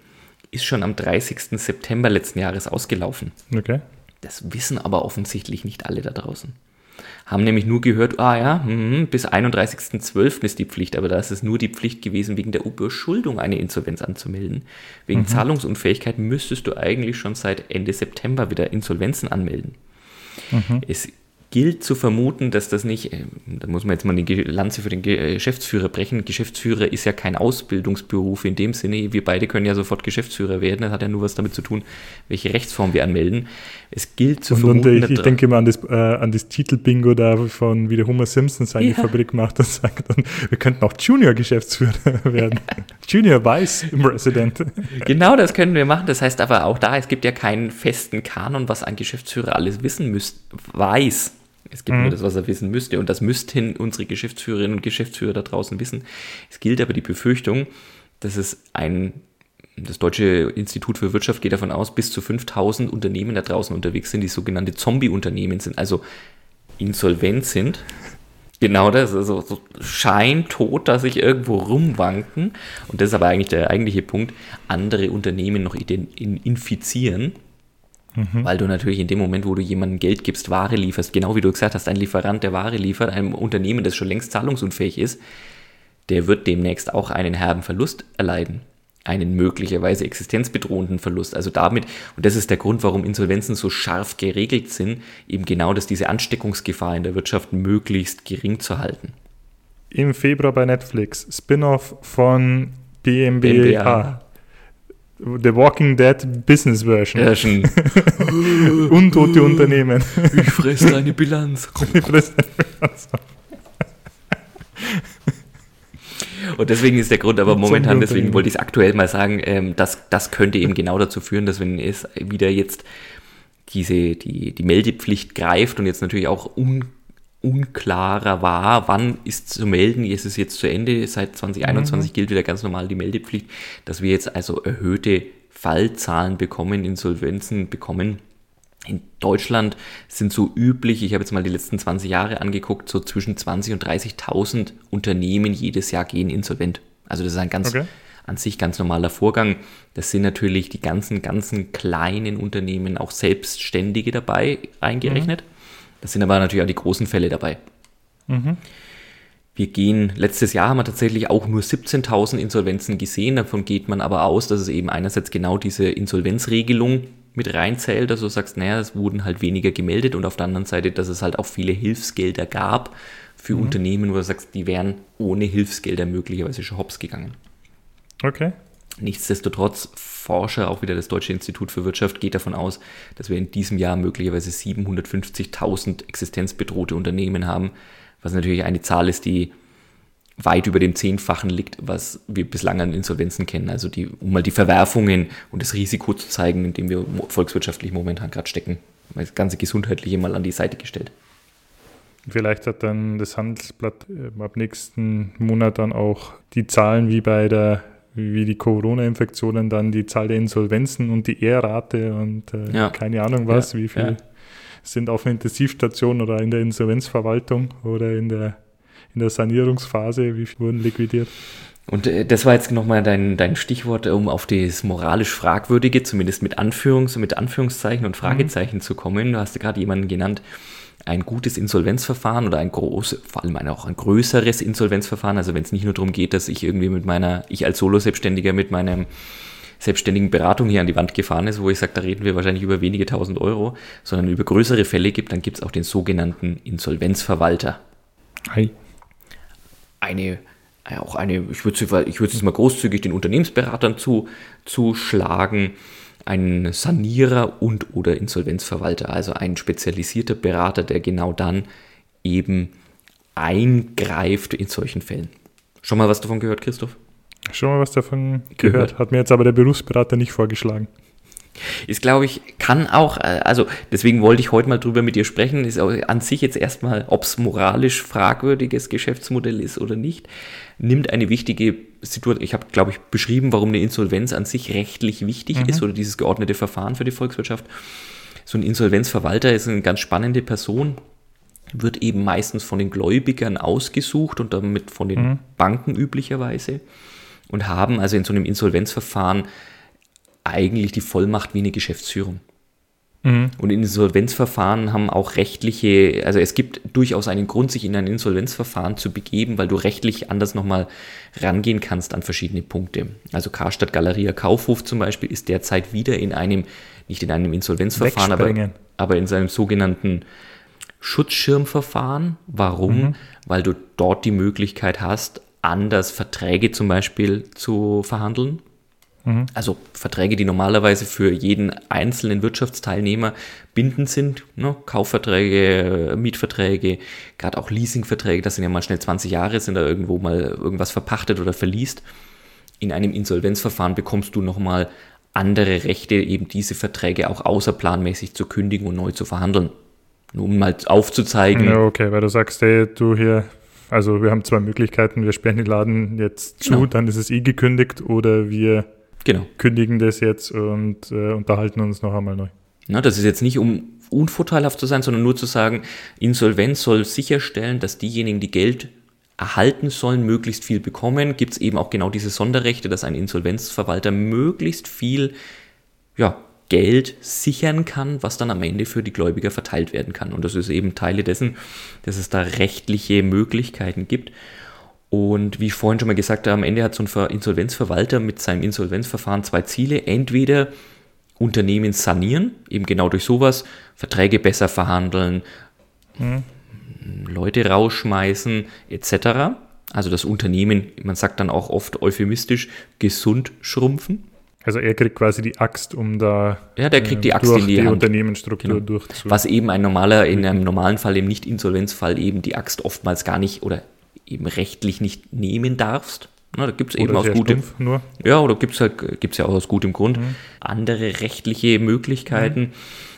ist schon am 30. September letzten Jahres ausgelaufen. Okay. Das wissen aber offensichtlich nicht alle da draußen haben nämlich nur gehört, ah ja, mh, bis 31.12. ist die Pflicht, aber da ist es nur die Pflicht gewesen, wegen der Überschuldung eine Insolvenz anzumelden. Wegen mhm. Zahlungsunfähigkeit müsstest du eigentlich schon seit Ende September wieder Insolvenzen anmelden. Mhm. Es gilt zu vermuten, dass das nicht, äh, da muss man jetzt mal die Lanze für den äh, Geschäftsführer brechen. Geschäftsführer ist ja kein Ausbildungsberuf in dem Sinne. Wir beide können ja sofort Geschäftsführer werden. Das hat ja nur was damit zu tun, welche Rechtsform wir anmelden. Es gilt zu und, vermuten. Und ich, ich denke mal an das, äh, an das Titelbingo da von, wie der Homer Simpson seine ja. Fabrik macht und sagt, und wir könnten auch Junior-Geschäftsführer werden. Junior Vice President. Genau das können wir machen. Das heißt aber auch da, es gibt ja keinen festen Kanon, was ein Geschäftsführer alles wissen müsst, weiß. Es gibt mhm. nur das, was er wissen müsste. Und das müssten unsere Geschäftsführerinnen und Geschäftsführer da draußen wissen. Es gilt aber die Befürchtung, dass es ein, das Deutsche Institut für Wirtschaft geht davon aus, bis zu 5000 Unternehmen da draußen unterwegs sind, die sogenannte Zombie-Unternehmen sind, also insolvent sind. Genau das, also so scheintot, dass sich irgendwo rumwanken. Und das ist aber eigentlich der eigentliche Punkt, andere Unternehmen noch infizieren Mhm. Weil du natürlich in dem Moment, wo du jemandem Geld gibst, Ware lieferst, genau wie du gesagt hast, ein Lieferant, der Ware liefert, einem Unternehmen, das schon längst zahlungsunfähig ist, der wird demnächst auch einen herben Verlust erleiden. Einen möglicherweise existenzbedrohenden Verlust. Also damit, und das ist der Grund, warum Insolvenzen so scharf geregelt sind, eben genau, dass diese Ansteckungsgefahr in der Wirtschaft möglichst gering zu halten. Im Februar bei Netflix, Spin-off von BMBA. The Walking Dead Business Version. Ja, schon. Untote Unternehmen. Ich fresse deine Bilanz. ich fresse deine Bilanz. Und deswegen ist der Grund aber momentan, deswegen wollte ich es aktuell mal sagen, ähm, dass das könnte eben genau dazu führen, dass wenn es wieder jetzt diese, die, die Meldepflicht greift und jetzt natürlich auch un, unklarer war, wann ist zu melden, ist es jetzt zu Ende, seit 2021 mhm. gilt wieder ganz normal die Meldepflicht, dass wir jetzt also erhöhte Fallzahlen bekommen, Insolvenzen bekommen. In Deutschland sind so üblich, ich habe jetzt mal die letzten 20 Jahre angeguckt, so zwischen 20 und 30.000 Unternehmen jedes Jahr gehen insolvent. Also das ist ein ganz okay. an sich ganz normaler Vorgang. Das sind natürlich die ganzen, ganzen kleinen Unternehmen, auch Selbstständige dabei eingerechnet. Mhm. Das sind aber natürlich auch die großen Fälle dabei. Mhm. Wir gehen, letztes Jahr haben wir tatsächlich auch nur 17.000 Insolvenzen gesehen. Davon geht man aber aus, dass es eben einerseits genau diese Insolvenzregelung mit reinzählt, also du sagst, naja, es wurden halt weniger gemeldet und auf der anderen Seite, dass es halt auch viele Hilfsgelder gab für mhm. Unternehmen, wo du sagst, die wären ohne Hilfsgelder möglicherweise schon hops gegangen. Okay. Nichtsdestotrotz, Forscher, auch wieder das Deutsche Institut für Wirtschaft, geht davon aus, dass wir in diesem Jahr möglicherweise 750.000 existenzbedrohte Unternehmen haben, was natürlich eine Zahl ist, die weit über dem Zehnfachen liegt, was wir bislang an Insolvenzen kennen. Also die, um mal die Verwerfungen und das Risiko zu zeigen, in dem wir volkswirtschaftlich momentan gerade stecken. Das ganze Gesundheitliche mal an die Seite gestellt. Vielleicht hat dann das Handelsblatt äh, ab nächsten Monat dann auch die Zahlen wie bei der wie die Corona-Infektionen dann die Zahl der Insolvenzen und die R-Rate und äh, ja. keine Ahnung was, ja. wie viel ja. sind auf einer Intensivstation oder in der Insolvenzverwaltung oder in der, in der Sanierungsphase, wie viel wurden liquidiert. Und äh, das war jetzt nochmal dein, dein Stichwort, um auf das moralisch Fragwürdige, zumindest mit, Anführungs-, mit Anführungszeichen und Fragezeichen mhm. zu kommen. Du hast gerade jemanden genannt, ein gutes Insolvenzverfahren oder ein großes, vor allem auch ein größeres Insolvenzverfahren, also wenn es nicht nur darum geht, dass ich irgendwie mit meiner, ich als Solo-Selbstständiger mit meinem selbstständigen Beratung hier an die Wand gefahren ist, wo ich sage, da reden wir wahrscheinlich über wenige tausend Euro, sondern über größere Fälle gibt, dann gibt es auch den sogenannten Insolvenzverwalter. Hi. Eine, auch eine, ich würde ich es mal großzügig den Unternehmensberatern zu, zuschlagen ein Sanierer und oder Insolvenzverwalter, also ein spezialisierter Berater, der genau dann eben eingreift in solchen Fällen. Schon mal was davon gehört, Christoph? Schon mal was davon gehört. gehört. Hat mir jetzt aber der Berufsberater nicht vorgeschlagen. Ist, glaube ich, kann auch, äh, also deswegen wollte ich heute mal drüber mit dir sprechen, ist an sich jetzt erstmal, ob es moralisch fragwürdiges Geschäftsmodell ist oder nicht, nimmt eine wichtige Situation, ich habe, glaube ich, beschrieben, warum eine Insolvenz an sich rechtlich wichtig mhm. ist oder dieses geordnete Verfahren für die Volkswirtschaft. So ein Insolvenzverwalter ist eine ganz spannende Person, wird eben meistens von den Gläubigern ausgesucht und damit von den mhm. Banken üblicherweise und haben also in so einem Insolvenzverfahren eigentlich die Vollmacht wie eine Geschäftsführung. Mhm. Und Insolvenzverfahren haben auch rechtliche, also es gibt durchaus einen Grund, sich in ein Insolvenzverfahren zu begeben, weil du rechtlich anders nochmal rangehen kannst an verschiedene Punkte. Also Karstadt Galeria Kaufhof zum Beispiel ist derzeit wieder in einem, nicht in einem Insolvenzverfahren, aber, aber in seinem sogenannten Schutzschirmverfahren. Warum? Mhm. Weil du dort die Möglichkeit hast, anders Verträge zum Beispiel zu verhandeln Mhm. Also Verträge, die normalerweise für jeden einzelnen Wirtschaftsteilnehmer bindend sind. Ne? Kaufverträge, Mietverträge, gerade auch Leasingverträge, das sind ja mal schnell 20 Jahre, sind da irgendwo mal irgendwas verpachtet oder verliest. In einem Insolvenzverfahren bekommst du nochmal andere Rechte, eben diese Verträge auch außerplanmäßig zu kündigen und neu zu verhandeln. Nur um mal aufzuzeigen. Ja, okay, weil du sagst, hey, du hier, also wir haben zwei Möglichkeiten, wir sperren den Laden jetzt zu, genau. dann ist es eh gekündigt oder wir Genau. Kündigen das jetzt und äh, unterhalten uns noch einmal neu. Na, das ist jetzt nicht, um unvorteilhaft zu sein, sondern nur zu sagen, Insolvenz soll sicherstellen, dass diejenigen, die Geld erhalten sollen, möglichst viel bekommen. Gibt es eben auch genau diese Sonderrechte, dass ein Insolvenzverwalter möglichst viel ja, Geld sichern kann, was dann am Ende für die Gläubiger verteilt werden kann. Und das ist eben Teile dessen, dass es da rechtliche Möglichkeiten gibt. Und wie ich vorhin schon mal gesagt habe, am Ende hat so ein Insolvenzverwalter mit seinem Insolvenzverfahren zwei Ziele. Entweder Unternehmen sanieren, eben genau durch sowas, Verträge besser verhandeln, mhm. Leute rausschmeißen etc. Also das Unternehmen, man sagt dann auch oft euphemistisch, gesund schrumpfen. Also er kriegt quasi die Axt, um da ja, der kriegt die äh, Axt durch in die, die Unternehmensstruktur genau. durchzu. Was eben ein normaler, in einem normalen Fall, im Nicht-Insolvenzfall eben die Axt oftmals gar nicht oder eben rechtlich nicht nehmen darfst. Na, da gibt es eben aus gutem nur. Ja, oder gibt es halt, gibt's ja auch aus gutem Grund mhm. andere rechtliche Möglichkeiten. Mhm.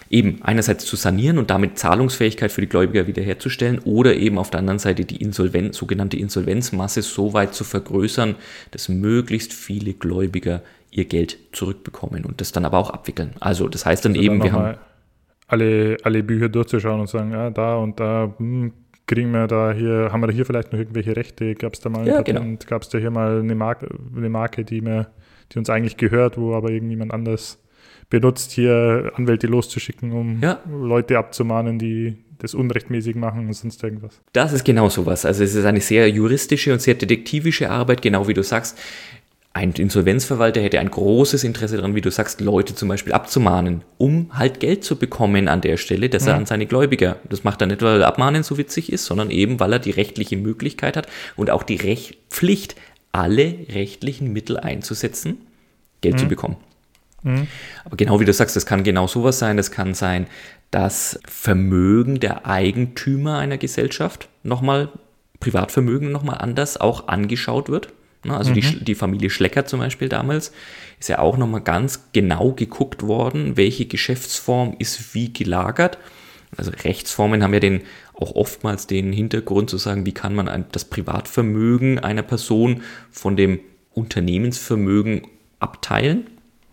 Eben einerseits zu sanieren und damit Zahlungsfähigkeit für die Gläubiger wiederherzustellen oder eben auf der anderen Seite die Insolvenz, sogenannte Insolvenzmasse so weit zu vergrößern, dass möglichst viele Gläubiger ihr Geld zurückbekommen und das dann aber auch abwickeln. Also das heißt dann also eben, dann wir haben alle, alle Bücher durchzuschauen und sagen, ja, da und da hm, kriegen wir da hier, haben wir da hier vielleicht noch irgendwelche Rechte? Gab es da mal ein ja? Genau. Gab es da hier mal eine Marke, eine Marke die, mir, die uns eigentlich gehört, wo aber irgendjemand anders benutzt, hier Anwälte loszuschicken, um ja. Leute abzumahnen, die das unrechtmäßig machen und sonst irgendwas. Das ist genau sowas. Also es ist eine sehr juristische und sehr detektivische Arbeit, genau wie du sagst ein Insolvenzverwalter hätte ein großes Interesse daran, wie du sagst, Leute zum Beispiel abzumahnen, um halt Geld zu bekommen an der Stelle, dass er an seine Gläubiger. Das macht er nicht, weil Abmahnen so witzig ist, sondern eben, weil er die rechtliche Möglichkeit hat und auch die Recht, Pflicht, alle rechtlichen Mittel einzusetzen, Geld mhm. zu bekommen. Mhm. Aber genau wie du sagst, das kann genau sowas sein. Das kann sein, dass Vermögen der Eigentümer einer Gesellschaft nochmal Privatvermögen nochmal anders auch angeschaut wird. Ne, also mhm. die, die Familie Schlecker zum Beispiel damals ist ja auch nochmal ganz genau geguckt worden, welche Geschäftsform ist wie gelagert. Also Rechtsformen haben ja den auch oftmals den Hintergrund zu sagen, wie kann man ein, das Privatvermögen einer Person von dem Unternehmensvermögen abteilen.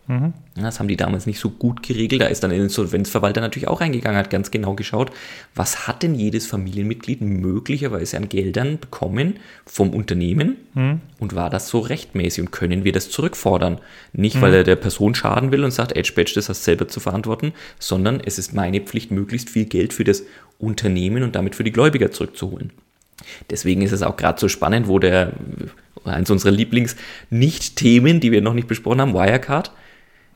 Mhm. Das haben die damals nicht so gut geregelt. Da ist dann der Insolvenzverwalter natürlich auch reingegangen, hat ganz genau geschaut, was hat denn jedes Familienmitglied möglicherweise an Geldern bekommen vom Unternehmen mhm. und war das so rechtmäßig und können wir das zurückfordern? Nicht, mhm. weil er der Person schaden will und sagt, Edge Badge, das hast du selber zu verantworten, sondern es ist meine Pflicht, möglichst viel Geld für das Unternehmen und damit für die Gläubiger zurückzuholen. Deswegen ist es auch gerade so spannend, wo der, eins unserer Lieblings-Nicht-Themen, die wir noch nicht besprochen haben, Wirecard,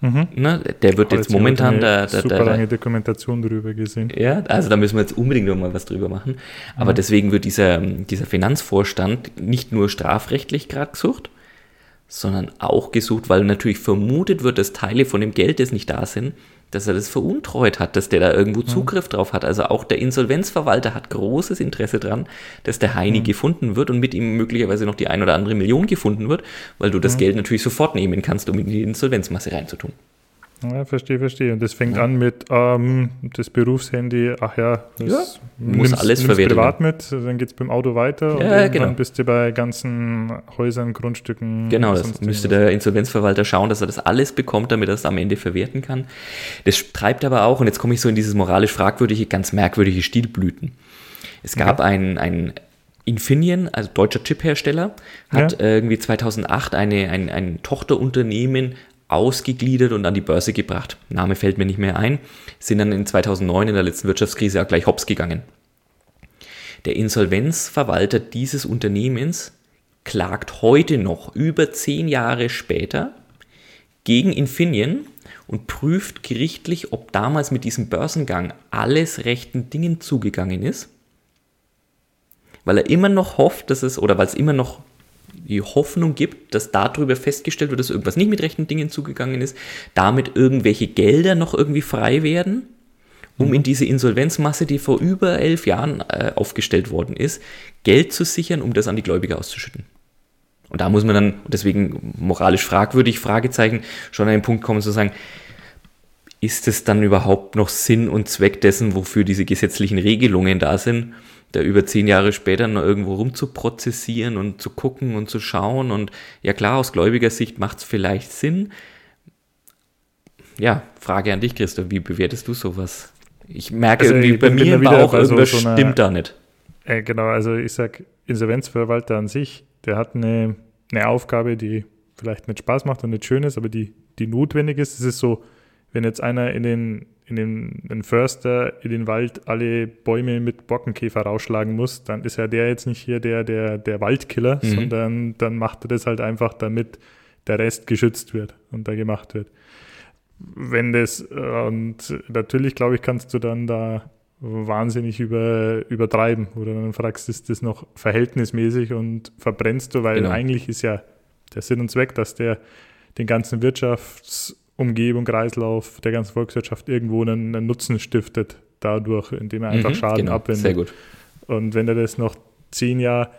Mhm. Ne, der wird jetzt momentan da, da, super da, lange Dokumentation drüber gesehen. Ja, also da müssen wir jetzt unbedingt noch mal was drüber machen. Aber mhm. deswegen wird dieser, dieser Finanzvorstand nicht nur strafrechtlich gerade gesucht, sondern auch gesucht, weil natürlich vermutet wird, dass Teile von dem Geld, das nicht da sind, dass er das veruntreut hat, dass der da irgendwo mhm. Zugriff drauf hat. Also auch der Insolvenzverwalter hat großes Interesse dran, dass der Heini mhm. gefunden wird und mit ihm möglicherweise noch die ein oder andere Million gefunden wird, weil du das mhm. Geld natürlich sofort nehmen kannst, um in die Insolvenzmasse reinzutun. Ja, verstehe, verstehe. Und das fängt ja. an mit ähm, das Berufshandy, ach ja, das ja, muss nimmst, alles nimmst privat mit, dann geht es beim Auto weiter ja, und genau. dann bist du bei ganzen Häusern, Grundstücken. Genau, das müsste der Insolvenzverwalter schauen, dass er das alles bekommt, damit er es am Ende verwerten kann. Das treibt aber auch, und jetzt komme ich so in dieses moralisch fragwürdige, ganz merkwürdige Stilblüten. Es gab ja. ein, ein Infineon, also deutscher Chiphersteller, hat ja. irgendwie 2008 eine, ein, ein Tochterunternehmen ausgegliedert und an die Börse gebracht. Name fällt mir nicht mehr ein, sind dann in 2009 in der letzten Wirtschaftskrise auch gleich hops gegangen. Der Insolvenzverwalter dieses Unternehmens klagt heute noch, über zehn Jahre später, gegen Infineon und prüft gerichtlich, ob damals mit diesem Börsengang alles rechten Dingen zugegangen ist, weil er immer noch hofft, dass es, oder weil es immer noch die Hoffnung gibt, dass darüber festgestellt wird, dass irgendwas nicht mit rechten Dingen zugegangen ist, damit irgendwelche Gelder noch irgendwie frei werden, um mhm. in diese Insolvenzmasse, die vor über elf Jahren äh, aufgestellt worden ist, Geld zu sichern, um das an die Gläubiger auszuschütten. Und da muss man dann, deswegen moralisch fragwürdig, Fragezeichen, schon an den Punkt kommen zu sagen, ist es dann überhaupt noch Sinn und Zweck dessen, wofür diese gesetzlichen Regelungen da sind? Da über zehn Jahre später noch irgendwo rumzuprozessieren und zu gucken und zu schauen. Und ja klar, aus gläubiger Sicht macht es vielleicht Sinn. Ja, Frage an dich, Christoph, wie bewertest du sowas? Ich merke also irgendwie bei mir im Bauch, irgendwas so, so stimmt da nicht. Äh, genau, also ich sag, Insolvenzverwalter an sich, der hat eine, eine Aufgabe, die vielleicht nicht Spaß macht und nicht schön ist, aber die, die notwendig ist. Es ist so, wenn jetzt einer in den in den, den Förster in den Wald alle Bäume mit Borkenkäfer rausschlagen muss, dann ist ja der jetzt nicht hier der, der, der Waldkiller, mhm. sondern dann macht er das halt einfach, damit der Rest geschützt wird und da gemacht wird. Wenn das, und natürlich, glaube ich, kannst du dann da wahnsinnig über, übertreiben, wo du dann fragst, ist das noch verhältnismäßig und verbrennst du, weil genau. eigentlich ist ja der Sinn und Zweck, dass der den ganzen Wirtschafts- Umgebung, Kreislauf der ganzen Volkswirtschaft irgendwo einen, einen Nutzen stiftet, dadurch, indem er einfach mhm, Schaden genau, abwendet. Sehr gut. Und wenn er das noch zehn Jahre,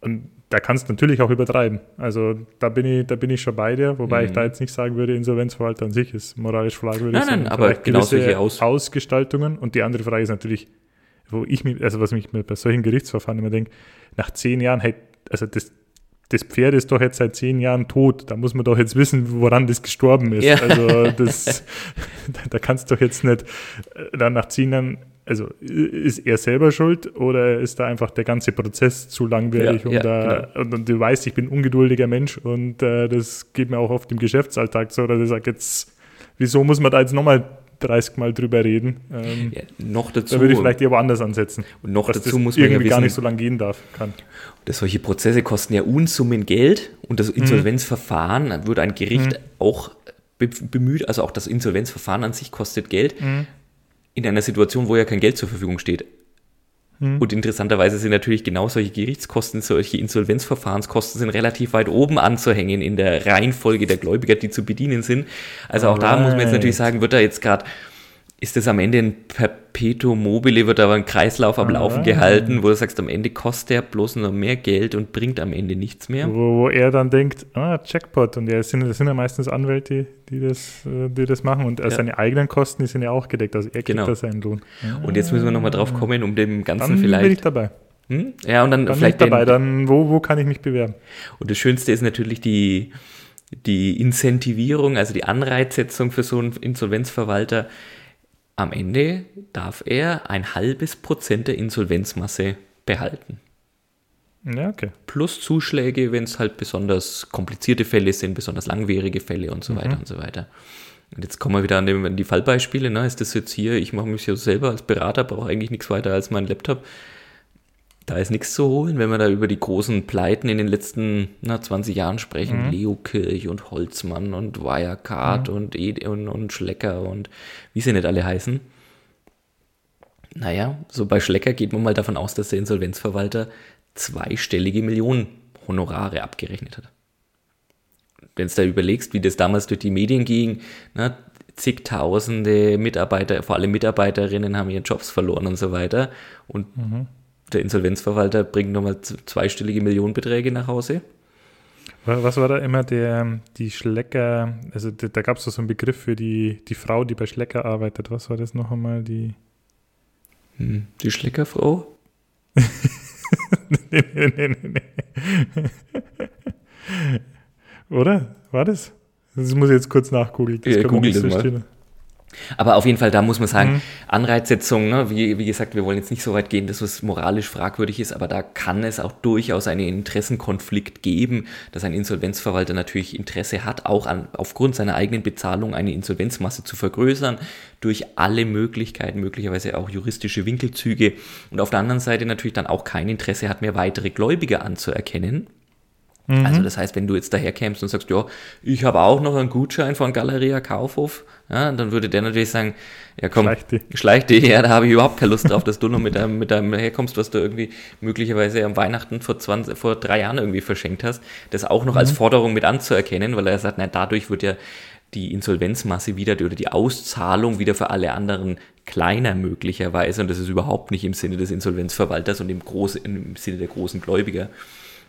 und da kannst du natürlich auch übertreiben. Also da bin ich, da bin ich schon bei dir, wobei mhm. ich da jetzt nicht sagen würde, Insolvenzverwalter an sich ist moralisch fragwürdig. Nein, nein, aber genau solche Aus Ausgestaltungen. Und die andere Frage ist natürlich, wo ich mich, also was mich bei solchen Gerichtsverfahren immer denke, nach zehn Jahren hätte, also das, das Pferd ist doch jetzt seit zehn Jahren tot. Da muss man doch jetzt wissen, woran das gestorben ist. Ja. Also das, da kannst du doch jetzt nicht äh, dann nach zehn Jahren, also ist er selber schuld oder ist da einfach der ganze Prozess zu langwierig? Ja, um ja, da, genau. und, und, du weißt, ich bin ungeduldiger Mensch und äh, das geht mir auch oft im Geschäftsalltag so, dass ich sage, jetzt, wieso muss man da jetzt nochmal 30 Mal drüber reden. Ähm, ja, noch dazu. Da würde ich vielleicht eher woanders ansetzen. Und noch dazu muss man irgendwie ja wissen, gar nicht so lange gehen darf, kann. Dass solche Prozesse kosten ja Unsummen Geld und das mhm. Insolvenzverfahren mhm. wird ein Gericht mhm. auch bemüht, also auch das Insolvenzverfahren an sich kostet Geld. Mhm. In einer Situation, wo ja kein Geld zur Verfügung steht. Mhm. Und interessanterweise sind natürlich genau solche Gerichtskosten, solche Insolvenzverfahrenskosten sind relativ weit oben anzuhängen in der Reihenfolge der Gläubiger, die zu bedienen sind. Also auch right. da muss man jetzt natürlich sagen, wird da jetzt gerade ist das am Ende ein Perpetuum mobile, wird aber ein Kreislauf am Laufen ah. gehalten, wo du sagst, am Ende kostet er bloß noch mehr Geld und bringt am Ende nichts mehr. Wo, wo er dann denkt, ah, Jackpot. Und ja, das, sind, das sind ja meistens Anwälte, die das, äh, die das machen. Und ja. seine eigenen Kosten, die sind ja auch gedeckt. Also er kriegt genau. da seinen Lohn. Und jetzt müssen wir nochmal drauf kommen, um dem Ganzen dann vielleicht. Bin ich dabei. Hm? Ja, und dann, dann vielleicht. Bin ich dabei, dann wo, wo kann ich mich bewerben? Und das Schönste ist natürlich die, die Incentivierung, also die Anreizsetzung für so einen Insolvenzverwalter am Ende darf er ein halbes Prozent der Insolvenzmasse behalten. Ja, okay. Plus Zuschläge, wenn es halt besonders komplizierte Fälle sind, besonders langwierige Fälle und so mhm. weiter und so weiter. Und jetzt kommen wir wieder an, die Fallbeispiele. Ne? Ist das jetzt hier, ich mache mich ja selber als Berater, brauche eigentlich nichts weiter als meinen Laptop da ist nichts zu holen, wenn wir da über die großen Pleiten in den letzten na, 20 Jahren sprechen. Mhm. Leokirch und Holzmann und Wirecard mhm. und, Ed und, und Schlecker und wie sie nicht alle heißen. Naja, so bei Schlecker geht man mal davon aus, dass der Insolvenzverwalter zweistellige Millionen Honorare abgerechnet hat. Wenn du da überlegst, wie das damals durch die Medien ging, na, zigtausende Mitarbeiter, vor allem Mitarbeiterinnen haben ihren Jobs verloren und so weiter. Und mhm der Insolvenzverwalter bringt nochmal zweistellige Millionenbeträge nach Hause. Was war da immer der, die Schlecker, also da, da gab es so einen Begriff für die, die Frau, die bei Schlecker arbeitet. Was war das noch einmal? Die, hm, die Schleckerfrau? nee, nee, nee, nee. Oder? War das? Das muss ich jetzt kurz nachgoogeln. Das ja, google das mal. Aber auf jeden Fall, da muss man sagen, mhm. Anreizsetzung, ne, wie, wie gesagt, wir wollen jetzt nicht so weit gehen, dass es moralisch fragwürdig ist, aber da kann es auch durchaus einen Interessenkonflikt geben, dass ein Insolvenzverwalter natürlich Interesse hat, auch an, aufgrund seiner eigenen Bezahlung eine Insolvenzmasse zu vergrößern, durch alle Möglichkeiten, möglicherweise auch juristische Winkelzüge und auf der anderen Seite natürlich dann auch kein Interesse hat, mehr weitere Gläubiger anzuerkennen, mhm. Also das heißt, wenn du jetzt daherkämst und sagst, ja, ich habe auch noch einen Gutschein von Galeria Kaufhof, ja, dann würde der natürlich sagen, ja komm, schleich dich, ja, da habe ich überhaupt keine Lust drauf, dass du noch mit deinem, mit deinem herkommst, was du irgendwie möglicherweise am Weihnachten vor 20, vor drei Jahren irgendwie verschenkt hast, das auch noch mhm. als Forderung mit anzuerkennen, weil er sagt, na, dadurch wird ja die Insolvenzmasse wieder oder die Auszahlung wieder für alle anderen kleiner möglicherweise und das ist überhaupt nicht im Sinne des Insolvenzverwalters und im, Groß, im Sinne der großen Gläubiger.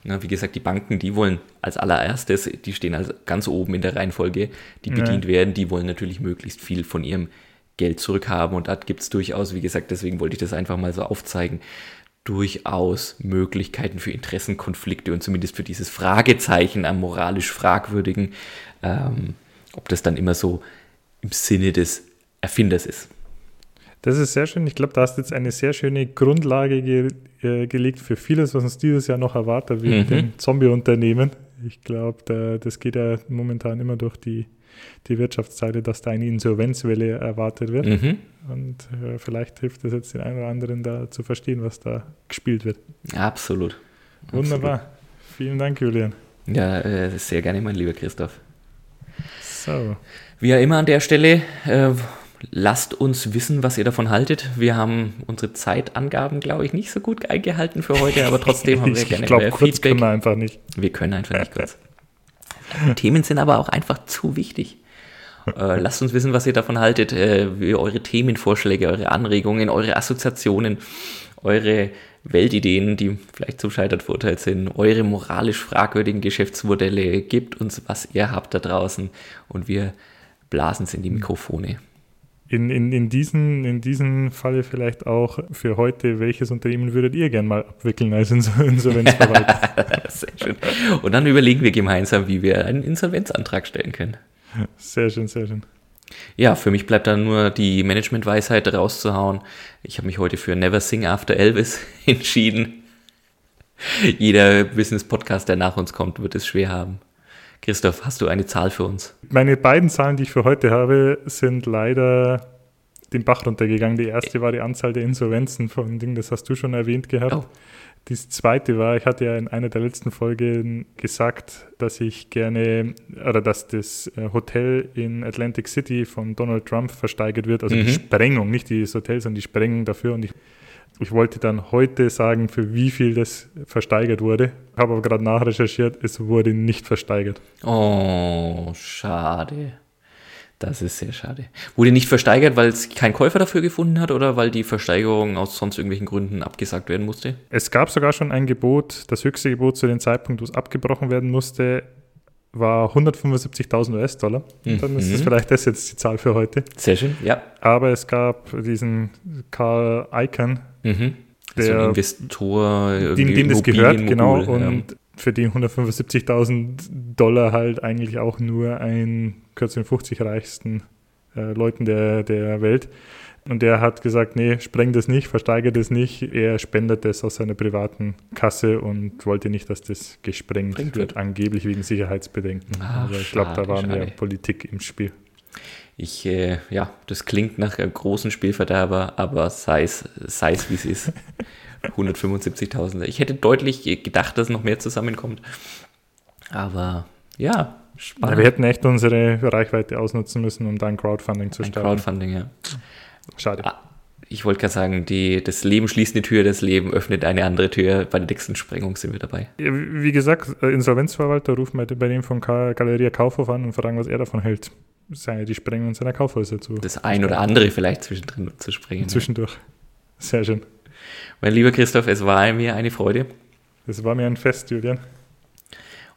Ja, wie gesagt, die Banken, die wollen als allererstes, die stehen also ganz oben in der Reihenfolge, die bedient ja. werden, die wollen natürlich möglichst viel von ihrem Geld zurückhaben. Und da gibt es durchaus, wie gesagt, deswegen wollte ich das einfach mal so aufzeigen, durchaus Möglichkeiten für Interessenkonflikte und zumindest für dieses Fragezeichen am moralisch Fragwürdigen, ähm, ob das dann immer so im Sinne des Erfinders ist. Das ist sehr schön. Ich glaube, da hast jetzt eine sehr schöne Grundlage ge äh, gelegt für vieles, was uns dieses Jahr noch erwartet, wie mhm. dem Zombie-Unternehmen. Ich glaube, da, das geht ja momentan immer durch die, die Wirtschaftsseite, dass da eine Insolvenzwelle erwartet wird. Mhm. Und äh, vielleicht hilft es jetzt den einen oder anderen da zu verstehen, was da gespielt wird. Absolut. Wunderbar. Absolut. Vielen Dank, Julian. Ja, äh, sehr gerne, mein lieber Christoph. So. Wie ja immer an der Stelle, äh, Lasst uns wissen, was ihr davon haltet. Wir haben unsere Zeitangaben, glaube ich, nicht so gut eingehalten für heute, aber trotzdem haben wir gerne ich glaub, mehr kurz Feedback. Können wir einfach nicht. Wir können einfach nicht kurz. Themen sind aber auch einfach zu wichtig. Äh, lasst uns wissen, was ihr davon haltet, äh, wie eure Themenvorschläge, eure Anregungen, eure Assoziationen, eure Weltideen, die vielleicht zum Scheitern verurteilt sind, eure moralisch fragwürdigen Geschäftsmodelle. Gebt uns, was ihr habt da draußen und wir blasen es in die Mikrofone in, in, in, diesen, in diesem Falle vielleicht auch für heute, welches Unternehmen würdet ihr gern mal abwickeln als Insolvenzverwalter? Sehr schön. Und dann überlegen wir gemeinsam, wie wir einen Insolvenzantrag stellen können. Sehr schön, sehr schön. Ja, für mich bleibt dann nur die Managementweisheit rauszuhauen. Ich habe mich heute für Never Sing After Elvis entschieden. Jeder Business-Podcast, der nach uns kommt, wird es schwer haben. Christoph, hast du eine Zahl für uns? Meine beiden Zahlen, die ich für heute habe, sind leider den Bach runtergegangen. Die erste war die Anzahl der Insolvenzen von Ding, das hast du schon erwähnt gehabt. Oh. Das zweite war, ich hatte ja in einer der letzten Folgen gesagt, dass ich gerne, oder dass das äh, Hotel in Atlantic City von Donald Trump versteigert wird, also mhm. die Sprengung, nicht das Hotel, sondern die Sprengung dafür. Und ich ich wollte dann heute sagen, für wie viel das versteigert wurde. Habe aber gerade nachrecherchiert, es wurde nicht versteigert. Oh, schade. Das ist sehr schade. Wurde nicht versteigert, weil es kein Käufer dafür gefunden hat oder weil die Versteigerung aus sonst irgendwelchen Gründen abgesagt werden musste? Es gab sogar schon ein Gebot, das höchste Gebot zu dem Zeitpunkt, wo es abgebrochen werden musste, war 175.000 US-Dollar. Mhm. Dann ist das vielleicht das jetzt die Zahl für heute. Sehr schön, ja. Aber es gab diesen Carl Icahn, mhm. der so ein Investor, dem, dem das gehört, genau. Und ja. für die 175.000 Dollar halt eigentlich auch nur ein kürzeren 50 reichsten äh, Leuten der, der Welt. Und der hat gesagt, nee, spreng das nicht, versteigert das nicht. Er spendet das aus seiner privaten Kasse und wollte nicht, dass das gesprengt Sprengt wird, wird, angeblich wegen Sicherheitsbedenken. Ach, Aber ich glaube, da war mehr Politik im Spiel. Ich, äh, ja, das klingt nach einem großen Spielverderber, aber sei es, sei es wie es ist. 175.000. Ich hätte deutlich gedacht, dass noch mehr zusammenkommt. Aber ja, spannend. Ja, wir hätten echt unsere Reichweite ausnutzen müssen, um dann Crowdfunding zu starten. Crowdfunding, ja. Schade. Ah, ich wollte gerade sagen, die, das Leben schließt eine Tür, das Leben öffnet eine andere Tür. Bei der nächsten Sprengung sind wir dabei. Ja, wie gesagt, äh, Insolvenzverwalter rufen bei dem von Galeria Kaufhof an und fragen, was er davon hält. Sei die Sprengung seiner Kaufhäuser zu. Das ein oder andere vielleicht zwischendrin zu sprengen. Zwischendurch. Sehr schön. Mein lieber Christoph, es war mir eine Freude. Es war mir ein Fest, Julian.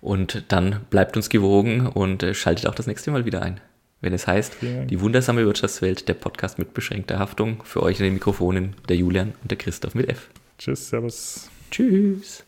Und dann bleibt uns gewogen und äh, schaltet auch das nächste Mal wieder ein wenn es heißt, die wundersame Wirtschaftswelt, der Podcast mit beschränkter Haftung. Für euch in den Mikrofonen der Julian und der Christoph mit F. Tschüss, Servus. Tschüss.